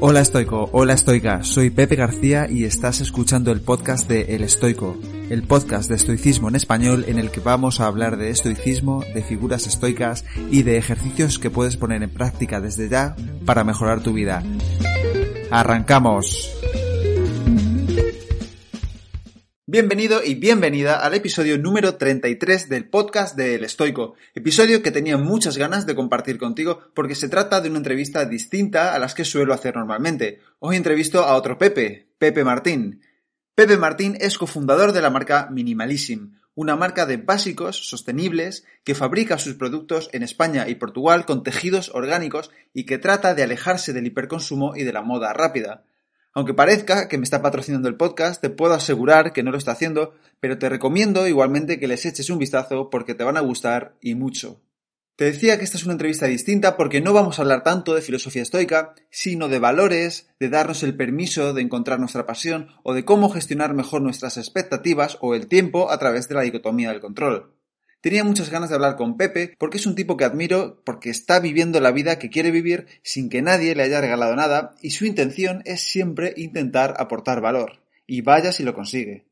Hola estoico, hola estoica, soy Pepe García y estás escuchando el podcast de El Estoico, el podcast de estoicismo en español en el que vamos a hablar de estoicismo, de figuras estoicas y de ejercicios que puedes poner en práctica desde ya para mejorar tu vida. ¡Arrancamos! Bienvenido y bienvenida al episodio número 33 del podcast de El Estoico, episodio que tenía muchas ganas de compartir contigo porque se trata de una entrevista distinta a las que suelo hacer normalmente. Hoy entrevisto a otro Pepe, Pepe Martín. Pepe Martín es cofundador de la marca Minimalism, una marca de básicos sostenibles que fabrica sus productos en España y Portugal con tejidos orgánicos y que trata de alejarse del hiperconsumo y de la moda rápida. Aunque parezca que me está patrocinando el podcast, te puedo asegurar que no lo está haciendo, pero te recomiendo igualmente que les eches un vistazo porque te van a gustar y mucho. Te decía que esta es una entrevista distinta porque no vamos a hablar tanto de filosofía estoica, sino de valores, de darnos el permiso de encontrar nuestra pasión o de cómo gestionar mejor nuestras expectativas o el tiempo a través de la dicotomía del control. Tenía muchas ganas de hablar con Pepe porque es un tipo que admiro porque está viviendo la vida que quiere vivir sin que nadie le haya regalado nada y su intención es siempre intentar aportar valor. Y vaya si lo consigue.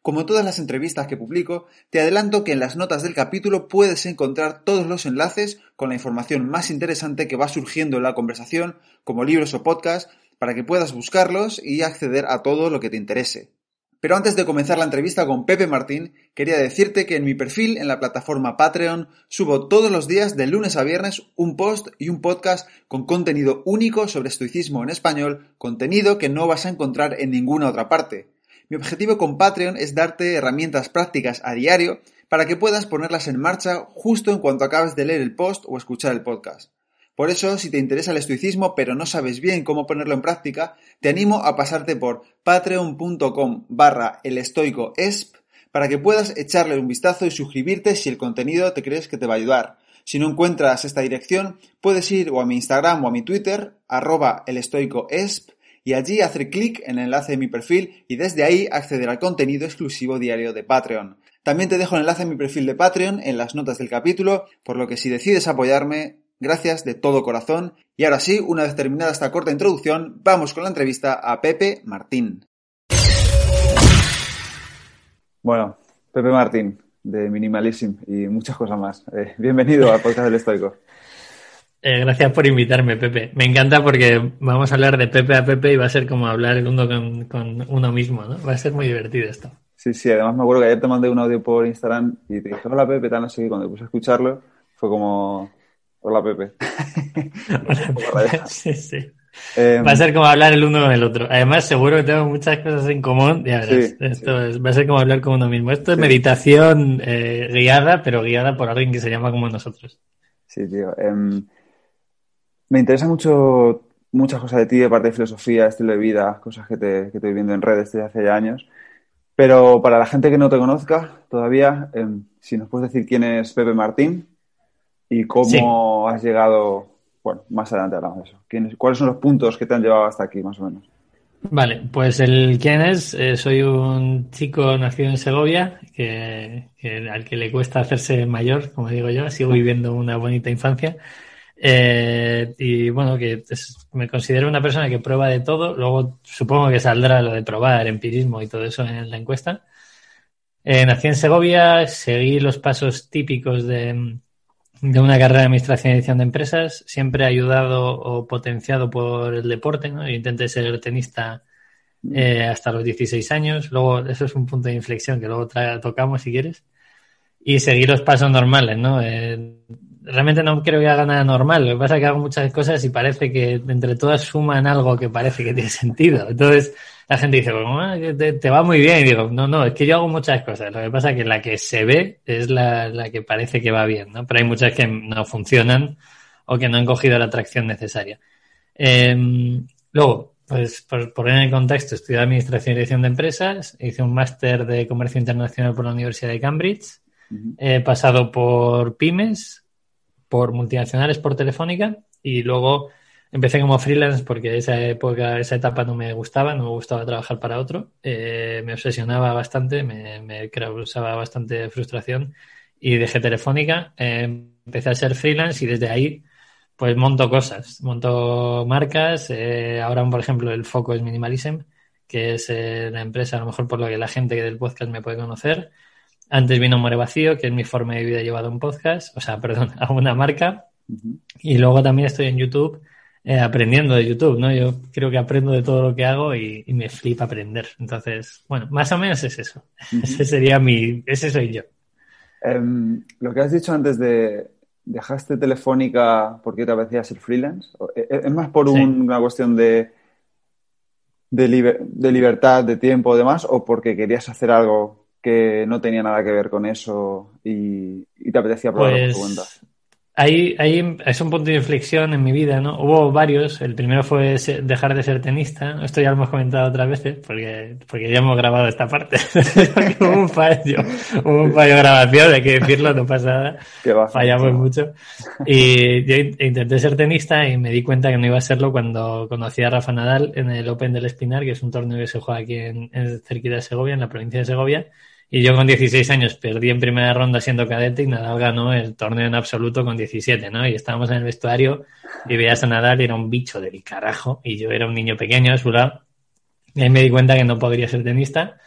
Como todas las entrevistas que publico, te adelanto que en las notas del capítulo puedes encontrar todos los enlaces con la información más interesante que va surgiendo en la conversación, como libros o podcasts, para que puedas buscarlos y acceder a todo lo que te interese. Pero antes de comenzar la entrevista con Pepe Martín, quería decirte que en mi perfil en la plataforma Patreon subo todos los días de lunes a viernes un post y un podcast con contenido único sobre estoicismo en español, contenido que no vas a encontrar en ninguna otra parte. Mi objetivo con Patreon es darte herramientas prácticas a diario para que puedas ponerlas en marcha justo en cuanto acabes de leer el post o escuchar el podcast. Por eso, si te interesa el estoicismo pero no sabes bien cómo ponerlo en práctica, te animo a pasarte por patreon.com barra elestoicoesp para que puedas echarle un vistazo y suscribirte si el contenido te crees que te va a ayudar. Si no encuentras esta dirección, puedes ir o a mi Instagram o a mi Twitter, arroba elestoicoesp, y allí hacer clic en el enlace de mi perfil y desde ahí acceder al contenido exclusivo diario de Patreon. También te dejo el enlace a mi perfil de Patreon en las notas del capítulo, por lo que si decides apoyarme, Gracias de todo corazón. Y ahora sí, una vez terminada esta corta introducción, vamos con la entrevista a Pepe Martín. Bueno, Pepe Martín, de Minimalism y muchas cosas más. Eh, bienvenido al podcast del Estoico. Eh, gracias por invitarme, Pepe. Me encanta porque vamos a hablar de Pepe a Pepe y va a ser como hablar el uno con, uno mismo, ¿no? Va a ser muy divertido esto. Sí, sí, además me acuerdo que ayer te mandé un audio por Instagram y te dije, hola Pepe, tal, no sé qué, cuando puse a escucharlo, fue como, Hola, Pepe. sí, sí. Em, va a ser como hablar el uno con el otro. Además, seguro que tenemos muchas cosas en común. Ya verás, esto va a ser como hablar con uno mismo. Esto es meditación eh, guiada, pero guiada por alguien que se llama como nosotros. Sí, tío. Em, me interesa mucho muchas cosas de ti, de parte de filosofía, estilo de vida, cosas que te, que estoy viendo en redes desde hace ya años. Pero para la gente que no te conozca todavía, em, si nos puedes decir quién es Pepe Martín, y cómo has llegado, bueno, más adelante hablamos de eso. ¿Cuáles son los puntos que te han llevado hasta aquí, más o menos? Vale, pues el quién es, eh, soy un chico nacido en Segovia, que, al que le cuesta hacerse mayor, como digo yo, sigo viviendo una bonita infancia. Eh, y bueno, que me considero una persona que prueba de todo. Luego supongo que saldrá lo de probar, empirismo y todo eso en la encuesta. Eh, nací en Segovia, seguí los pasos típicos de, de una carrera de administración y edición de empresas, siempre ayudado o potenciado por el deporte, ¿no? intenté ser tenista eh, hasta los 16 años, luego eso es un punto de inflexión que luego tocamos si quieres, y seguir los pasos normales, ¿no? Eh, realmente no creo que haga nada normal, lo que pasa es que hago muchas cosas y parece que entre todas suman algo que parece que tiene sentido, entonces la gente dice, ah, te, va muy bien. Y digo, no, no, es que yo hago muchas cosas. Lo que pasa es que la que se ve es la, la que parece que va bien, ¿no? Pero hay muchas que no funcionan o que no han cogido la atracción necesaria. Em, luego, pues por poner en contexto, estudié Administración y Dirección de Empresas, hice un máster de Comercio Internacional por la Universidad de Cambridge, he pasado por pymes, por multinacionales, por Telefónica y luego Empecé como freelance porque esa época, esa etapa no me gustaba, no me gustaba trabajar para otro. Eh, me obsesionaba bastante, me, me, causaba bastante frustración y dejé Telefónica. Eh, empecé a ser freelance y desde ahí pues monto cosas, monto marcas. Eh, ahora, por ejemplo, el foco es Minimalism, que es eh, la empresa a lo mejor por lo que la gente del podcast me puede conocer. Antes vino More Vacío, que es mi forma de vida llevado a un podcast, o sea, perdón, a una marca. Y luego también estoy en YouTube eh, aprendiendo de YouTube, ¿no? Yo creo que aprendo de todo lo que hago y, me flipa aprender. Entonces, bueno, más o menos es eso. Ese sería mi, ese soy yo. Em, lo que has dicho antes de dejaste Telefónica porque te apetecía ser freelance, e, e, ¿es más por una cuestión de, de, libertad, de tiempo y demás, o porque querías hacer algo que no tenía nada que ver con eso y, te apetecía probarlo por tu cuenta? Ahí, ahí es un punto de inflexión en mi vida, ¿no? Hubo varios. El primero fue dejar de ser tenista. Esto ya lo hemos comentado otras veces porque, porque ya hemos grabado esta parte. hubo un fallo, hubo un fallo de grabación, hay que decirlo, no pasa nada. Fallamos mucho. Y yo intenté ser tenista y me di cuenta que no iba a serlo cuando conocí a Rafa Nadal en el Open del Espinar, que es un torneo que se juega aquí en, en cerquita de Segovia, en la provincia de Segovia. Y yo con 16 años perdí en primera ronda siendo cadete y Nadal ganó el torneo en absoluto con 17, ¿no? Y estábamos en el vestuario y veías a Nadal era un bicho del carajo y yo era un niño pequeño a su lado. Y ahí me di cuenta que no podría ser tenista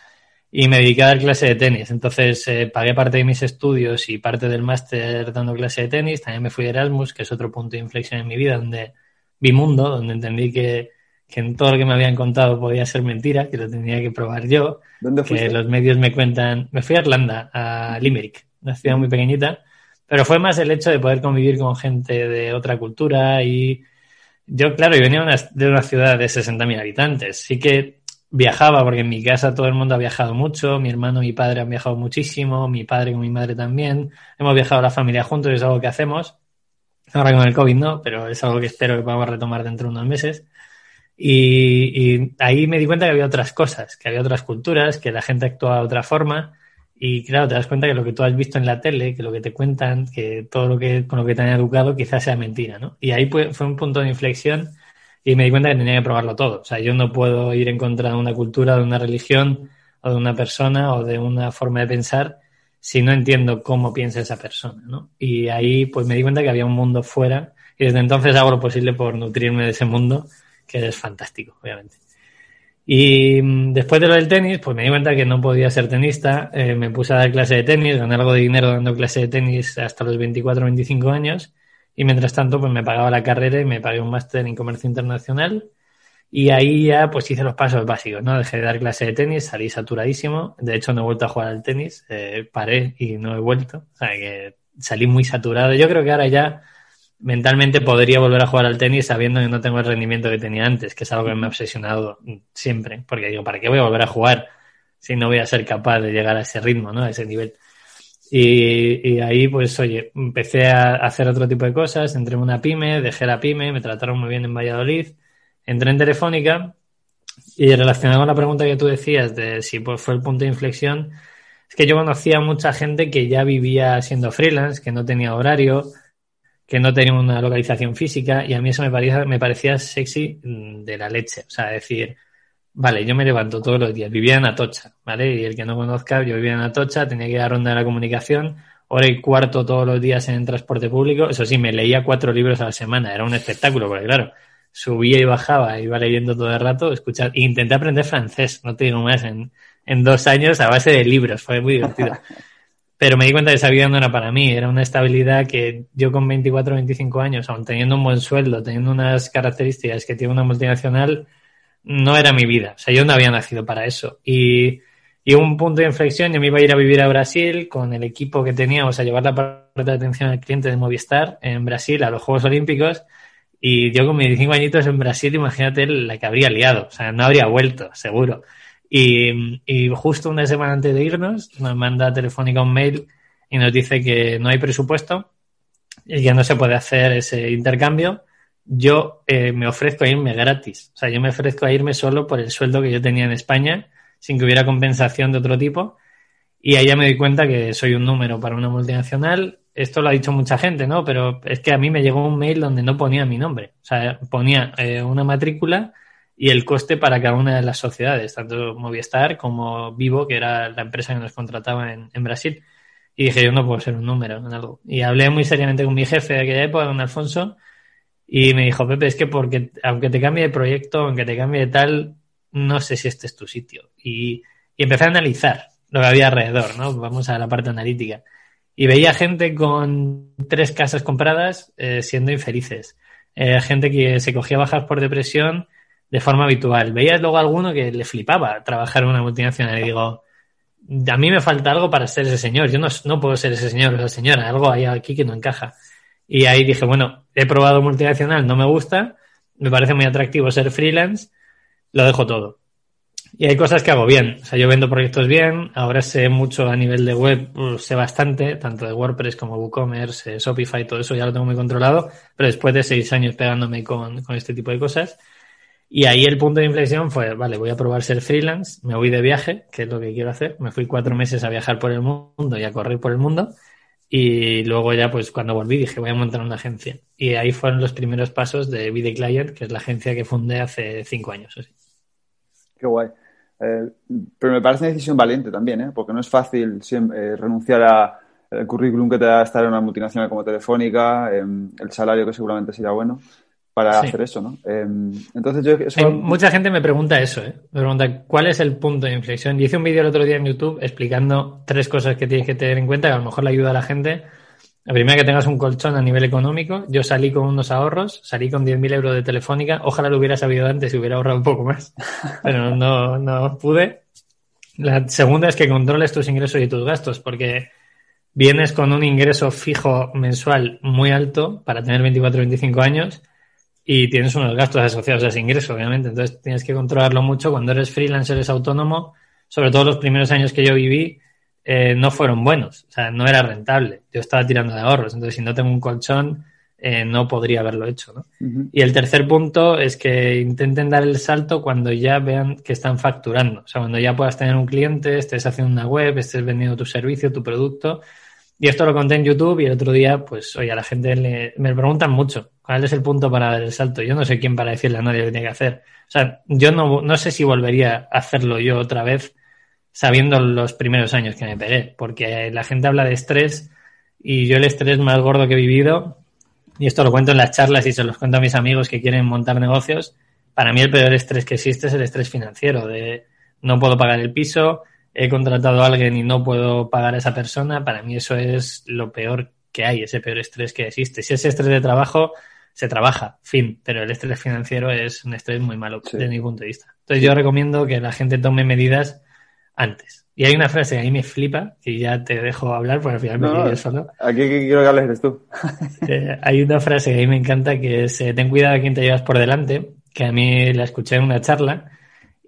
y me dediqué a dar clase de tenis. Entonces eh, pagué parte de mis estudios y parte del máster dando clase de tenis. También me fui a Erasmus, que es otro punto de inflexión en mi vida, donde vi mundo, donde entendí que que en todo lo que me habían contado podía ser mentira, que lo tenía que probar yo. ¿Dónde fuiste? Que los medios me cuentan. Me fui a Irlanda, a Limerick, una ciudad muy pequeñita, pero fue más el hecho de poder convivir con gente de otra cultura y yo, claro, yo venía de una ciudad de 60.000 habitantes, sí que viajaba porque en mi casa todo el mundo ha viajado mucho, mi hermano y mi padre han viajado muchísimo, mi padre con mi madre también, hemos viajado la familia juntos, es algo que hacemos. Ahora con el COVID no, pero es algo que espero que podamos retomar dentro de unos meses. Y, ahí me di cuenta que había otras cosas, que había otras culturas, que la gente actuaba de otra forma. Y claro, te das cuenta que lo que tú has visto en la tele, que lo que te cuentan, que todo lo que con lo que te han educado quizás sea mentira, ¿no? Y ahí fue, un punto de inflexión y me di cuenta que tenía que probarlo todo. O sea, yo no puedo ir en contra de una cultura, de una religión, o de una persona, o de una forma de pensar, si no entiendo cómo piensa esa persona, ¿no? Y ahí pues me di cuenta que había un mundo fuera y desde entonces hago lo posible por nutrirme de ese mundo que es fantástico, obviamente. Y mm, después de lo del tenis, pues me di cuenta que no podía ser tenista. Eh, me puse a dar clase de tenis, gané algo de dinero dando clase de tenis hasta los 24 o 25 años. Y mientras tanto, pues me pagaba la carrera y me pagué un máster en comercio internacional. Y ahí ya pues hice los pasos básicos, ¿no? Dejé de dar clase de tenis, salí saturadísimo. De hecho, no he vuelto a jugar al tenis. Eh, paré y no he vuelto. O sea que salí muy saturado. Yo creo que ahora ya mentalmente podría volver a jugar al tenis sabiendo que no tengo el rendimiento que tenía antes, que es algo que me ha obsesionado siempre, porque digo, ¿para qué voy a volver a jugar si no voy a ser capaz de llegar a ese ritmo, ¿no? A ese nivel. Y, ahí, pues, oye, empecé a hacer otro tipo de cosas, entré en una pyme, dejé la pyme, me trataron muy bien en Valladolid, entré en Telefónica y relacionado con la pregunta que tú decías de si pues, fue el punto de inflexión, es que yo conocía a mucha gente que ya vivía siendo freelance, que no tenía horario, que no tenía una localización física y a mí eso me parecía, me parecía sexy mm, de la leche. O sea, decir, vale, yo me levanto todos los días, vivía en Atocha, ¿vale? Y el que no conozca, yo vivía en Atocha, tenía que ir a Ronda de la Comunicación, hora y cuarto todos los días en transporte público. Eso sí, me leía cuatro libros a la semana, era un espectáculo, porque claro, subía y bajaba, iba leyendo todo el rato, escuchar, e intenté aprender francés, no te digo más, en, en dos años a base de libros, fue muy divertido. Pero me di cuenta que esa vida no era para mí, era una estabilidad que yo con 24 o 25 años, aun teniendo un buen sueldo, teniendo unas características que tiene una multinacional, no era mi vida. O sea, yo no había nacido para eso. Y, y un punto de inflexión, yo me iba a ir a vivir a Brasil con el equipo que teníamos a llevar la parte de atención al cliente de Movistar en Brasil a los Juegos Olímpicos. Y yo con 25 añitos en Brasil, imagínate la que habría liado. O sea, no habría vuelto, seguro. Y, justo una semana antes de irnos, nos manda Telefónica un mail y nos dice que no hay presupuesto y que no se puede hacer ese intercambio. Yo eh, me ofrezco a irme gratis. O sea, yo me ofrezco a irme solo por el sueldo que yo tenía en España, sin que hubiera compensación de otro tipo. Y ahí ya me di cuenta que soy un número para una multinacional. Esto lo ha dicho mucha gente, ¿no? Pero es que a mí me llegó un mail donde no ponía mi nombre. O sea, ponía eh, una matrícula y el coste para cada una de las sociedades, tanto Movistar como Vivo, que era la empresa que nos contrataba en, Brasil. Y dije, yo no puedo ser un número en algo. Y hablé muy seriamente con mi jefe de aquella época, don Alfonso, Y me dijo, Pepe, es que porque aunque te cambie de proyecto, aunque te cambie de tal, no sé si este es tu sitio. Y, y empecé a analizar lo que había alrededor, ¿no? Vamos a la parte analítica. Y veía gente con tres casas compradas eh, siendo infelices. Eh, gente que se cogía bajas por depresión de forma habitual. Veía luego alguno que le flipaba trabajar en una multinacional y digo, a mí me falta algo para ser ese señor. Yo no, no puedo ser ese señor o esa señora. Algo hay aquí que no encaja. Y ahí dije, bueno, he probado multinacional, no me gusta, me parece muy atractivo ser freelance, lo dejo todo. Y hay cosas que hago bien. O sea, yo vendo proyectos bien, ahora sé mucho a nivel de web, pues, sé bastante, tanto de WordPress como WooCommerce, eh, Shopify, todo eso ya lo tengo muy controlado, pero después de seis años pegándome con, con este tipo de cosas. Y ahí el punto de inflexión fue, vale, voy a probar ser freelance, me voy de viaje, que es lo que quiero hacer. Me fui cuatro meses a viajar por el mundo y a correr por el mundo. Y luego ya, pues cuando volví, dije, voy a montar una agencia. Y ahí fueron los primeros pasos de Be Client, que es la agencia que fundé hace cinco años. Así. Qué guay. Eh, pero me parece una decisión valiente también, ¿eh? porque no es fácil eh, renunciar al currículum que te da estar en una multinacional como Telefónica, em, el salario que seguramente sería bueno para hacer eso, ¿no? Em, entonces yo... Mucha gente me pregunta eso, ¿eh? Me pregunta cuál es el punto de inflexión. Y hice un vídeo el otro día en YouTube explicando tres cosas que tienes que tener en cuenta que a lo mejor le ayuda a la gente la primera que tengas un colchón a nivel económico. Yo salí con unos ahorros, salí con 10.000 euros de telefónica. Ojalá lo hubiera sabido antes y hubiera ahorrado un poco más, pero no, no pude. La segunda es que controles tus ingresos y tus gastos, porque vienes con un ingreso fijo mensual muy alto para tener 24 o 25 años y tienes unos gastos asociados a ese ingreso, obviamente. Entonces tienes que controlarlo mucho. Cuando eres freelancer, eres autónomo, sobre todo los primeros años que yo viví, eh, no fueron buenos, o sea, no era rentable. Yo estaba tirando de ahorros, entonces si no tengo un colchón, eh, no podría haberlo hecho. ¿no? Y el tercer punto es que intenten dar el salto cuando ya vean que están facturando, o sea, cuando ya puedas tener un cliente, estés haciendo una web, estés vendiendo tu servicio, tu producto. Y esto lo conté en YouTube y el otro día, pues, oye, a la gente le, me preguntan mucho, ¿cuál es el punto para dar el salto? Yo no sé quién para decirle a nadie lo que tiene que hacer. O sea, yo no, no sé si volvería a hacerlo yo otra vez sabiendo los primeros años que me pegué, porque la gente habla de estrés y yo el estrés más gordo que he vivido, y esto lo cuento en las charlas y se los cuento a mis amigos que quieren montar negocios, para mí el peor estrés que existe es el estrés financiero, de no puedo pagar el piso, he contratado a alguien y no puedo pagar a esa persona, para mí eso es lo peor que hay, ese peor estrés que existe. Si es estrés de trabajo, se trabaja, fin, pero el estrés financiero es un estrés muy malo desde mi punto de vista. Entonces yo recomiendo que la gente tome medidas antes. Y hay una frase que a mí me flipa, que ya te dejo hablar, porque al final me quedo solo. Aquí quiero que hables eres tú. Eh, hay una frase que a mí me encanta que es eh, ten cuidado a quien te llevas por delante, que a mí la escuché en una charla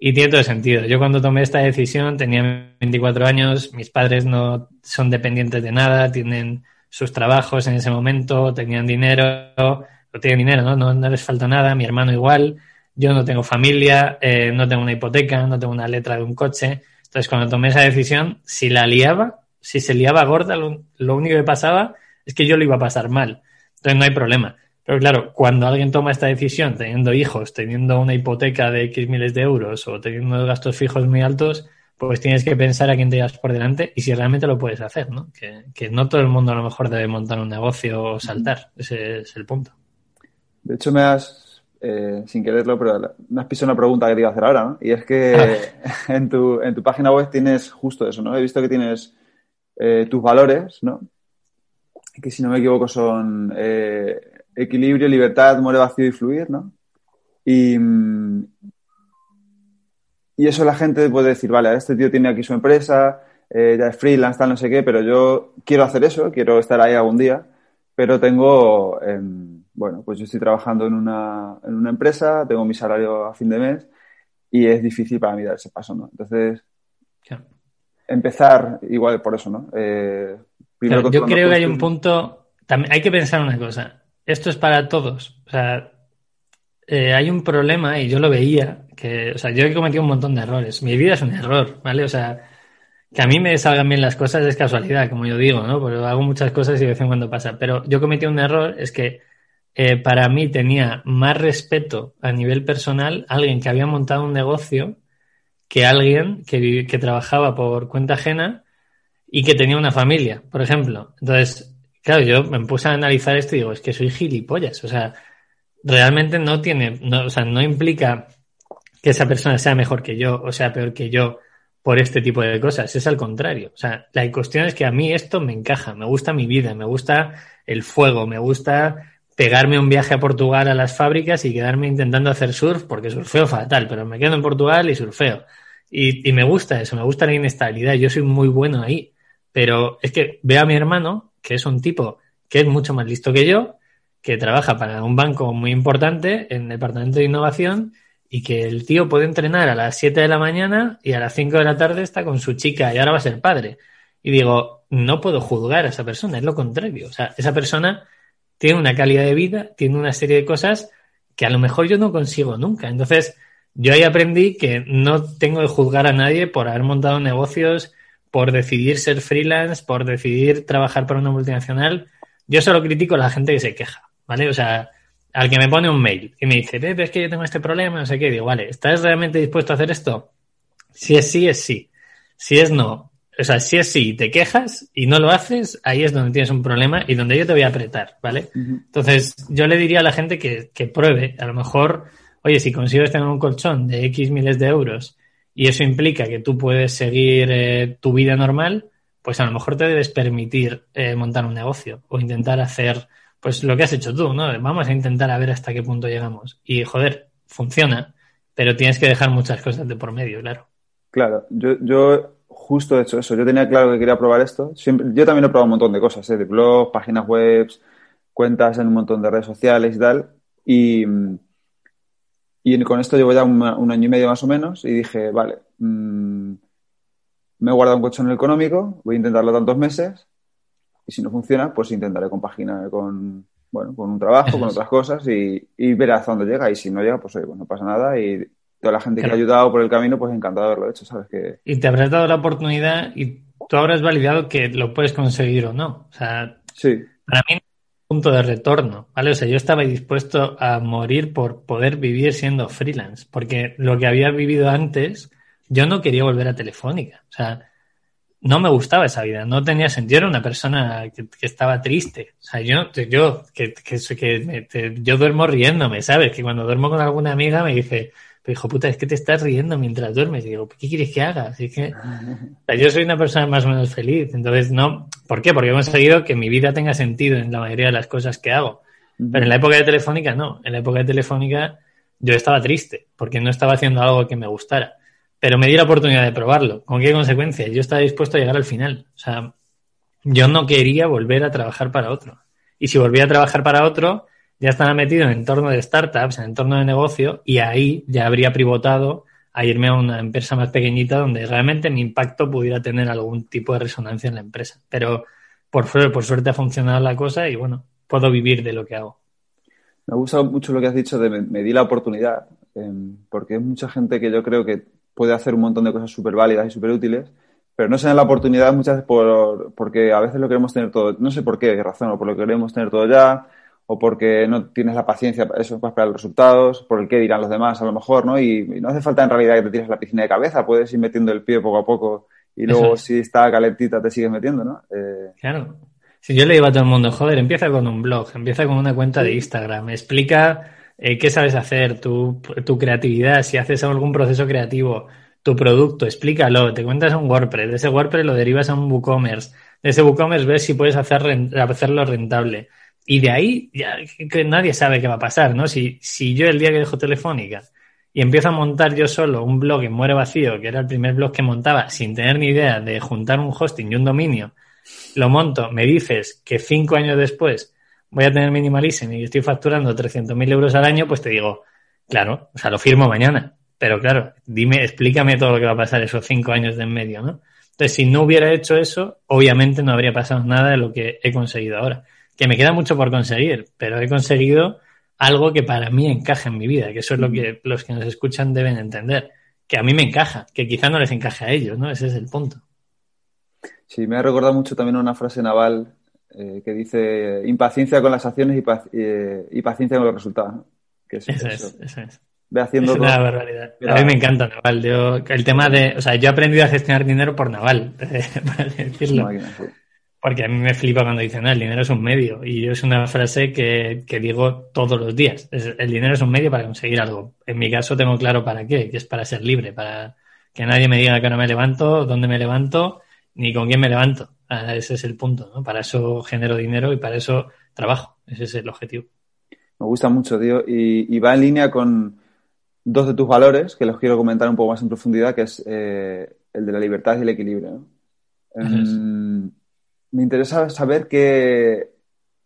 y tiene todo sentido. Yo cuando tomé esta decisión tenía 24 años, mis padres no son dependientes de nada, tienen sus trabajos en ese momento, tenían dinero, no tienen dinero, ¿no? No, les falta nada, mi hermano igual, yo no tengo familia, eh, no tengo una hipoteca, no tengo una letra de un coche entonces, cuando tomé esa decisión, si la liaba, si se liaba gorda, lo, único que pasaba es que yo lo iba a pasar mal. Entonces, no hay problema. Pero claro, cuando alguien toma esta decisión, teniendo hijos, teniendo una hipoteca de X miles de euros o teniendo gastos fijos muy altos, pues tienes que pensar a quién te llevas por delante y si realmente lo puedes hacer, ¿no? Que, que no todo el mundo a lo mejor debe montar un negocio o saltar. Ese es el punto. De hecho, me has eh, sin quererlo, pero me has pisado una pregunta que te iba a hacer ahora, ¿no? Y es que en, tu, en tu página web tienes justo eso, ¿no? He visto que tienes eh, tus valores, ¿no? Que si no me equivoco son eh, equilibrio, libertad, muere vacío y fluir, ¿no? Y, y eso la gente puede decir, vale, este tío tiene aquí su empresa, ya es freelance, tal, no sé qué, pero yo quiero hacer eso, quiero estar ahí algún día, pero tengo em, bueno, pues yo estoy trabajando en una, en una empresa, tengo mi salario a fin de mes y es difícil para mí dar ese paso, ¿no? Entonces, empezar igual por eso, ¿no? Eh, yo creo que hay un punto, también hay que pensar una cosa, esto es para todos, o sea, eh, hay un problema y yo lo veía, que, o sea, yo he cometido un montón de errores, mi vida es un error, ¿vale? O sea, que a mí me salgan bien las cosas es casualidad, como yo digo, ¿no? Porque hago muchas cosas y de vez en cuando pasa, pero yo cometí un error, es que eh, para mí tenía más respeto a nivel personal alguien que había montado un negocio que alguien que, que trabajaba por cuenta ajena y que tenía una familia, por ejemplo. Entonces, claro, yo me puse a analizar esto y digo, es que soy gilipollas. O sea, realmente no tiene, o sea, no implica que esa persona sea mejor que yo o sea peor que yo por este tipo de cosas. Es al contrario. O sea, la cuestión es que a mí esto me encaja, me gusta mi vida, me gusta el fuego, me gusta pegarme un viaje a Portugal a las fábricas y quedarme intentando hacer surf, porque surfeo fatal, pero me quedo en Portugal y surfeo. Y, y me gusta eso, me gusta la inestabilidad, yo soy muy bueno ahí. Pero es que veo a mi hermano, que es un tipo que es mucho más listo que yo, que trabaja para un banco muy importante en departamento de innovación y que el tío puede entrenar a las 7 de la mañana y a las 5 de la tarde está con su chica y ahora va a ser padre. Y digo, no puedo juzgar a esa persona, es lo contrario. O sea, esa persona tiene una calidad de vida, tiene una serie de cosas que a lo mejor yo no consigo nunca. Entonces, yo ahí aprendí que no tengo que juzgar a nadie por haber montado negocios, por decidir ser freelance, por decidir trabajar para una multinacional. Yo solo critico a la gente que se queja, ¿vale? O sea, al que me pone un mail y me dice, Pepe, es que yo tengo este problema, no sé qué, digo, vale, ¿estás realmente dispuesto a hacer esto? Si es sí, es sí. Si es no, o sea, si es sí te quejas y no lo haces, ahí es donde tienes un problema y donde yo te voy a apretar, ¿vale? Entonces, yo le diría a la gente que, que pruebe. A lo mejor, oye, si consigues tener un colchón de X miles de euros y eso implica que tú puedes seguir eh, tu vida normal, pues a lo mejor te debes permitir eh, montar un negocio o intentar hacer, pues lo que has hecho tú, ¿no? Vamos a intentar a ver hasta qué punto llegamos. Y joder, funciona, pero tienes que dejar muchas cosas de por medio, claro. Claro, yo, yo justo hecho eso. Yo tenía claro que quería probar esto. Siempre, yo también he probado un montón de cosas, ¿eh? de blogs, páginas web, cuentas en un montón de redes sociales y tal. Y, y con esto llevo ya un, año y medio más o menos y dije, vale, mmm, me he guardado un colchón económico, voy a intentarlo tantos meses y si no funciona, pues intentaré compaginar con, bueno, con un trabajo, con otras cosas y, y ver hasta dónde llega. Y si no llega, pues oye, pues no pasa nada y toda la gente que ha ayudado por el camino, pues encantado de haberlo hecho, ¿sabes? Que... Y te habrás dado la oportunidad y tú habrás validado que lo puedes conseguir o no. O sea, sí. para mí un punto de retorno, ¿vale? O sea, yo estaba dispuesto a morir por poder vivir siendo freelance, porque lo que había vivido antes, yo no quería volver a Telefónica. O sea, no me gustaba esa vida, no tenía sentido, era una persona que, estaba triste. O sea, yo, yo, que, que, que yo duermo riéndome, ¿sabes? Que cuando duermo con alguna amiga me dice, pero hijo puta, es que te estás riendo mientras duermes. Y digo, ¿qué quieres que haga? Así que, yo soy una persona más o menos feliz. Entonces, no, ¿por qué? Porque hemos conseguido que mi vida tenga sentido en la mayoría de las cosas que hago. Pero en la época de Telefónica, no. En la época de Telefónica, yo estaba triste porque no estaba haciendo algo que me gustara. Pero me di la oportunidad de probarlo. ¿Con qué consecuencia? Yo estaba dispuesto a llegar al final. O sea, yo no quería volver a trabajar para otro. Y si volvía a trabajar para otro, ya estaba metido en entorno de startups, en entorno de negocio, y ahí ya habría pivotado a irme a una empresa más pequeñita donde realmente mi impacto pudiera tener algún tipo de resonancia en la empresa. Pero por, por suerte ha funcionado la cosa y bueno, puedo vivir de lo que hago. Me ha gustado mucho lo que has dicho de me, di la oportunidad, em, porque hay mucha gente que yo creo que puede hacer un montón de cosas súper válidas y súper útiles, pero no se dan la oportunidad muchas veces por, porque a veces lo queremos tener todo, no sé por qué razón, o por lo que queremos tener todo ya, o porque no tienes la paciencia para eso, para esperar los resultados, por el qué dirán los demás a lo mejor, ¿no? Y, no hace falta en realidad que te tires la piscina de cabeza, puedes ir metiendo el pie poco a poco y luego si está calentita te sigues metiendo, ¿no? Eh... Claro. Si yo le digo a todo el mundo, joder, empieza con un blog, empieza con una cuenta de Instagram, explica eh, qué sabes hacer, tu, tu creatividad, si haces algún proceso creativo, tu producto, explícalo, te cuentas un WordPress, de ese WordPress lo derivas a un WooCommerce, de ese WooCommerce ves si puedes hacer, hacerlo rentable y de ahí ya que nadie sabe qué va a pasar, ¿no? Si, si yo el día que dejo Telefónica y empiezo a montar yo solo un blog en Muere Vacío, que era el primer blog que montaba sin tener ni idea de juntar un hosting y un dominio, lo monto, me dices que cinco años después voy a tener minimalism y estoy facturando 300.000 euros al año, pues te digo, claro, o sea, lo firmo mañana. Pero claro, dime, explícame todo lo que va a pasar esos cinco años de en medio, ¿no? Entonces, si no hubiera hecho eso, obviamente no habría pasado nada de lo que he conseguido ahora que me queda mucho por conseguir, pero he conseguido algo que para mí encaja en mi vida, que eso es lo que los que nos escuchan deben entender, que a mí me encaja, que quizá no les encaje a ellos, ¿no? Ese es el punto. Sí, me ha recordado mucho también una frase naval eh, que dice impaciencia con las acciones y, eh, paciencia con los resultados. Que es, eso, es, eso es. Ve haciendo es una barbaridad. A mí me encanta Naval. Yo, el tema de, o sea, yo he aprendido a gestionar dinero por Naval, para decirlo. Porque a mí me flipa cuando dicen, el dinero es un medio. Y yo es una frase que, que digo todos los días. el dinero es un medio para conseguir algo. En mi caso tengo claro para qué, que es para ser libre, para que nadie me diga que no me levanto, dónde me levanto, ni con quién me levanto. Ah, ese es el punto, ¿no? Para eso genero dinero y para eso trabajo. Ese es el objetivo. Me gusta mucho, tío. Y, va en línea con dos de tus valores que los quiero comentar un poco más en profundidad, que es eh, el de la libertad y el equilibrio. Me interesa saber qué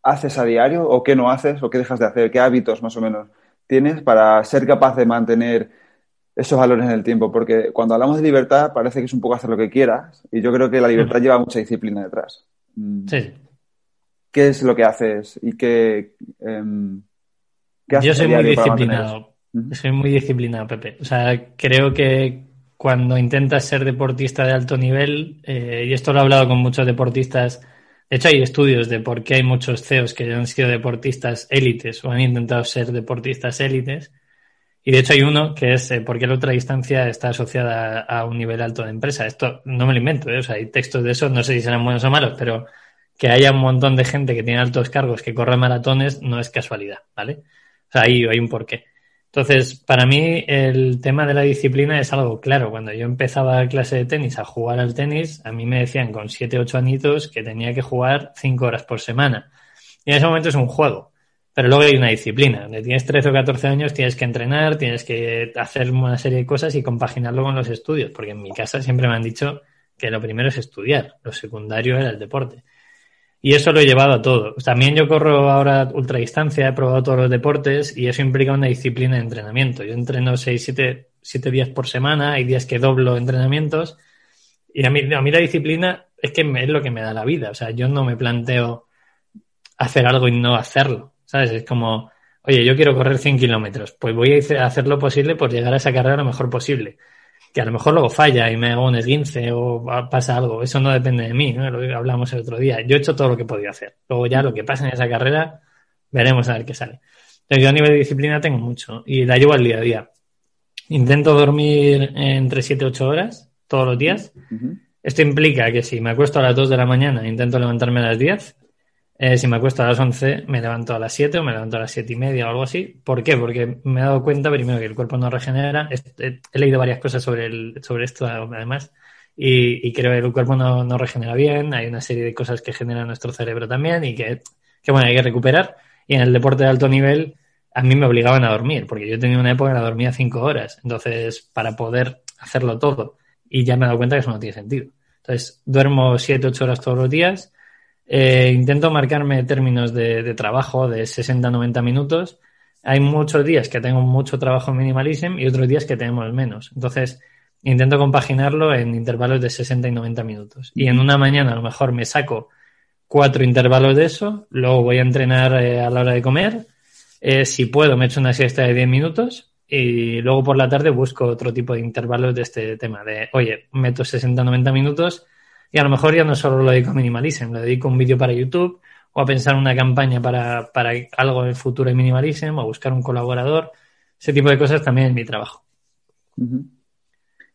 haces a diario o qué no haces o qué dejas de hacer, qué hábitos más o menos tienes para ser capaz de mantener esos valores en el tiempo, porque cuando hablamos de libertad parece que es un poco hacer lo que quieras y yo creo que la libertad lleva mucha disciplina detrás. Mm. Sí. ¿Qué es lo que haces y qué, em, haces Yo soy muy disciplinado. Soy muy disciplinado, Pepe. O sea, creo que cuando intentas ser deportista de alto nivel, eh, y esto lo he hablado con muchos deportistas, de hecho hay estudios de por qué hay muchos CEOs que han sido deportistas élites o han intentado ser deportistas élites, y de hecho hay uno que es eh, por qué la ultradistancia está asociada a, un nivel alto de empresa. Esto no me lo invento, ¿eh? o sea, hay textos de eso, no sé si serán buenos o malos, pero que haya un montón de gente que tiene altos cargos que corre maratones no es casualidad, ¿vale? O sea, ahí hay un porqué. Entonces, para mí el tema de la disciplina es algo claro. Cuando yo empezaba clase de tenis a jugar al tenis, a mí me decían con 7, 8 añitos que tenía que jugar 5 horas por semana. Y en ese momento es un juego. Pero luego hay una disciplina. Donde tienes 13 o 14 años, tienes que entrenar, tienes que hacer una serie de cosas y compaginarlo con los estudios. Porque en mi casa siempre me han dicho que lo primero es estudiar. Lo secundario era el deporte. Y eso lo he llevado a todo. También yo corro ahora ultradistancia, he probado todos los deportes y eso implica una disciplina de entrenamiento. Yo entreno 6, 7, 7 días por semana, hay días que doblo entrenamientos. Y a mí, a mí la disciplina es que es lo que me da la vida. O sea, yo no me planteo hacer algo y no hacerlo. ¿Sabes? Es como, oye, yo quiero correr 100 kilómetros, pues voy a hacer lo posible por llegar a esa carrera lo mejor posible. Que a lo mejor luego falla y me hago un esguince o pasa algo. Eso no depende de mí, ¿no? Lo que hablamos el otro día. Yo he hecho todo lo que podía hacer. Luego ya lo que pasa en esa carrera, veremos a ver qué sale. Entonces yo a nivel de disciplina tengo mucho y la llevo al día a día. Intento dormir entre 7 y 8 horas todos los días. Esto implica que si me acuesto a las 2 de la mañana, intento levantarme a las 10 eh, si me acuesto a las 11, me levanto a las 7 o me levanto a las 7 y media o algo así. ¿Por qué? Porque me he dado cuenta primero que el cuerpo no regenera. He, leído varias cosas sobre, el, sobre esto además y, creo que el cuerpo no, no, regenera bien. Hay una serie de cosas que genera nuestro cerebro también y que, que, bueno, hay que recuperar. Y en el deporte de alto nivel a mí me obligaban a dormir porque yo tenía una época en la dormía 5 horas. Entonces, para poder hacerlo todo y ya me he dado cuenta que eso no tiene sentido. Entonces, duermo 7, 8 horas todos los días eh, intento marcarme términos de, trabajo de 60-90 minutos. Hay muchos días que tengo mucho trabajo en minimalism y otros días que tenemos menos. Entonces, intento compaginarlo en intervalos de 60 y 90 minutos. Y en una mañana a lo mejor me saco cuatro intervalos de eso, luego voy a entrenar eh, a la hora de comer. Eh, si puedo, me echo una siesta de 10 minutos y luego por la tarde busco otro tipo de intervalos de este tema, de, oye, meto 60-90 minutos y a lo mejor ya no solo lo dedico a minimalism, lo dedico a un vídeo para YouTube o a pensar una campaña para, para algo en el futuro de minimalism o a buscar un colaborador. Ese tipo de cosas también es mi trabajo.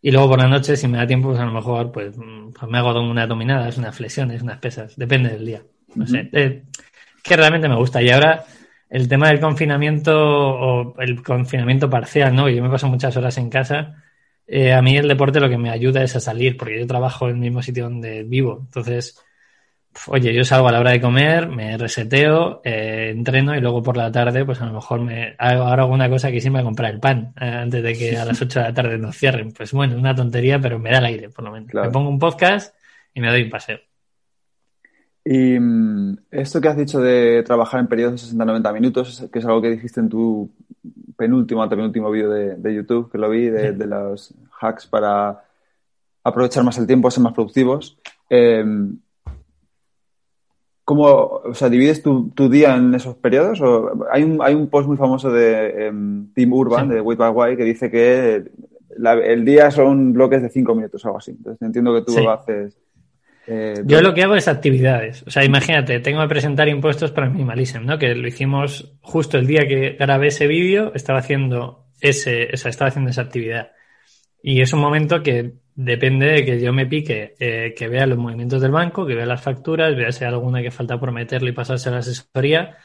Y luego por la noche, si me da tiempo, pues a lo mejor pues, pues me hago unas dominadas, unas flexiones, unas pesas. Depende del día. No sé. Eh, que realmente me gusta. Y ahora el tema del confinamiento o el confinamiento parcial, ¿no? Yo me paso muchas horas en casa eh, a mí el deporte lo que me ayuda es a salir, porque yo trabajo en el mismo sitio donde vivo. Entonces, oye, yo salgo a la hora de comer, me reseteo, eh, entreno y luego por la tarde, pues a lo mejor me hago ahora alguna cosa que me a comprar el pan eh, antes de que a las 8 de la tarde nos cierren. Pues bueno, una tontería, pero me da el aire, por lo menos. Me pongo un podcast y me doy un paseo. Y mm, esto que has dicho de trabajar en periodos de 60-90 minutos, que es algo que dijiste en tu penúltimo, penúltimo vídeo de, YouTube, que lo vi, de, los hacks para aprovechar más el tiempo, ser más productivos. Eh, ¿Cómo, o sea, divides tu, día en esos periodos? O hay, un, hay un post muy famoso de em, Team Urban, de Wait by Why, que dice que el día son bloques de cinco minutos o algo así. Entonces entiendo que tú lo haces eh, Yo lo que hago es actividades. O sea, imagínate, tengo que presentar impuestos para Minimalism, ¿no? Que lo hicimos justo el día que grabé ese vídeo, estaba haciendo ese, o haciendo esa actividad. Y es un momento que depende de que yo me pique, eh, que vea los movimientos del banco, que vea las facturas, vea si hay alguna que falta por meterle y pasarse a la asesoría.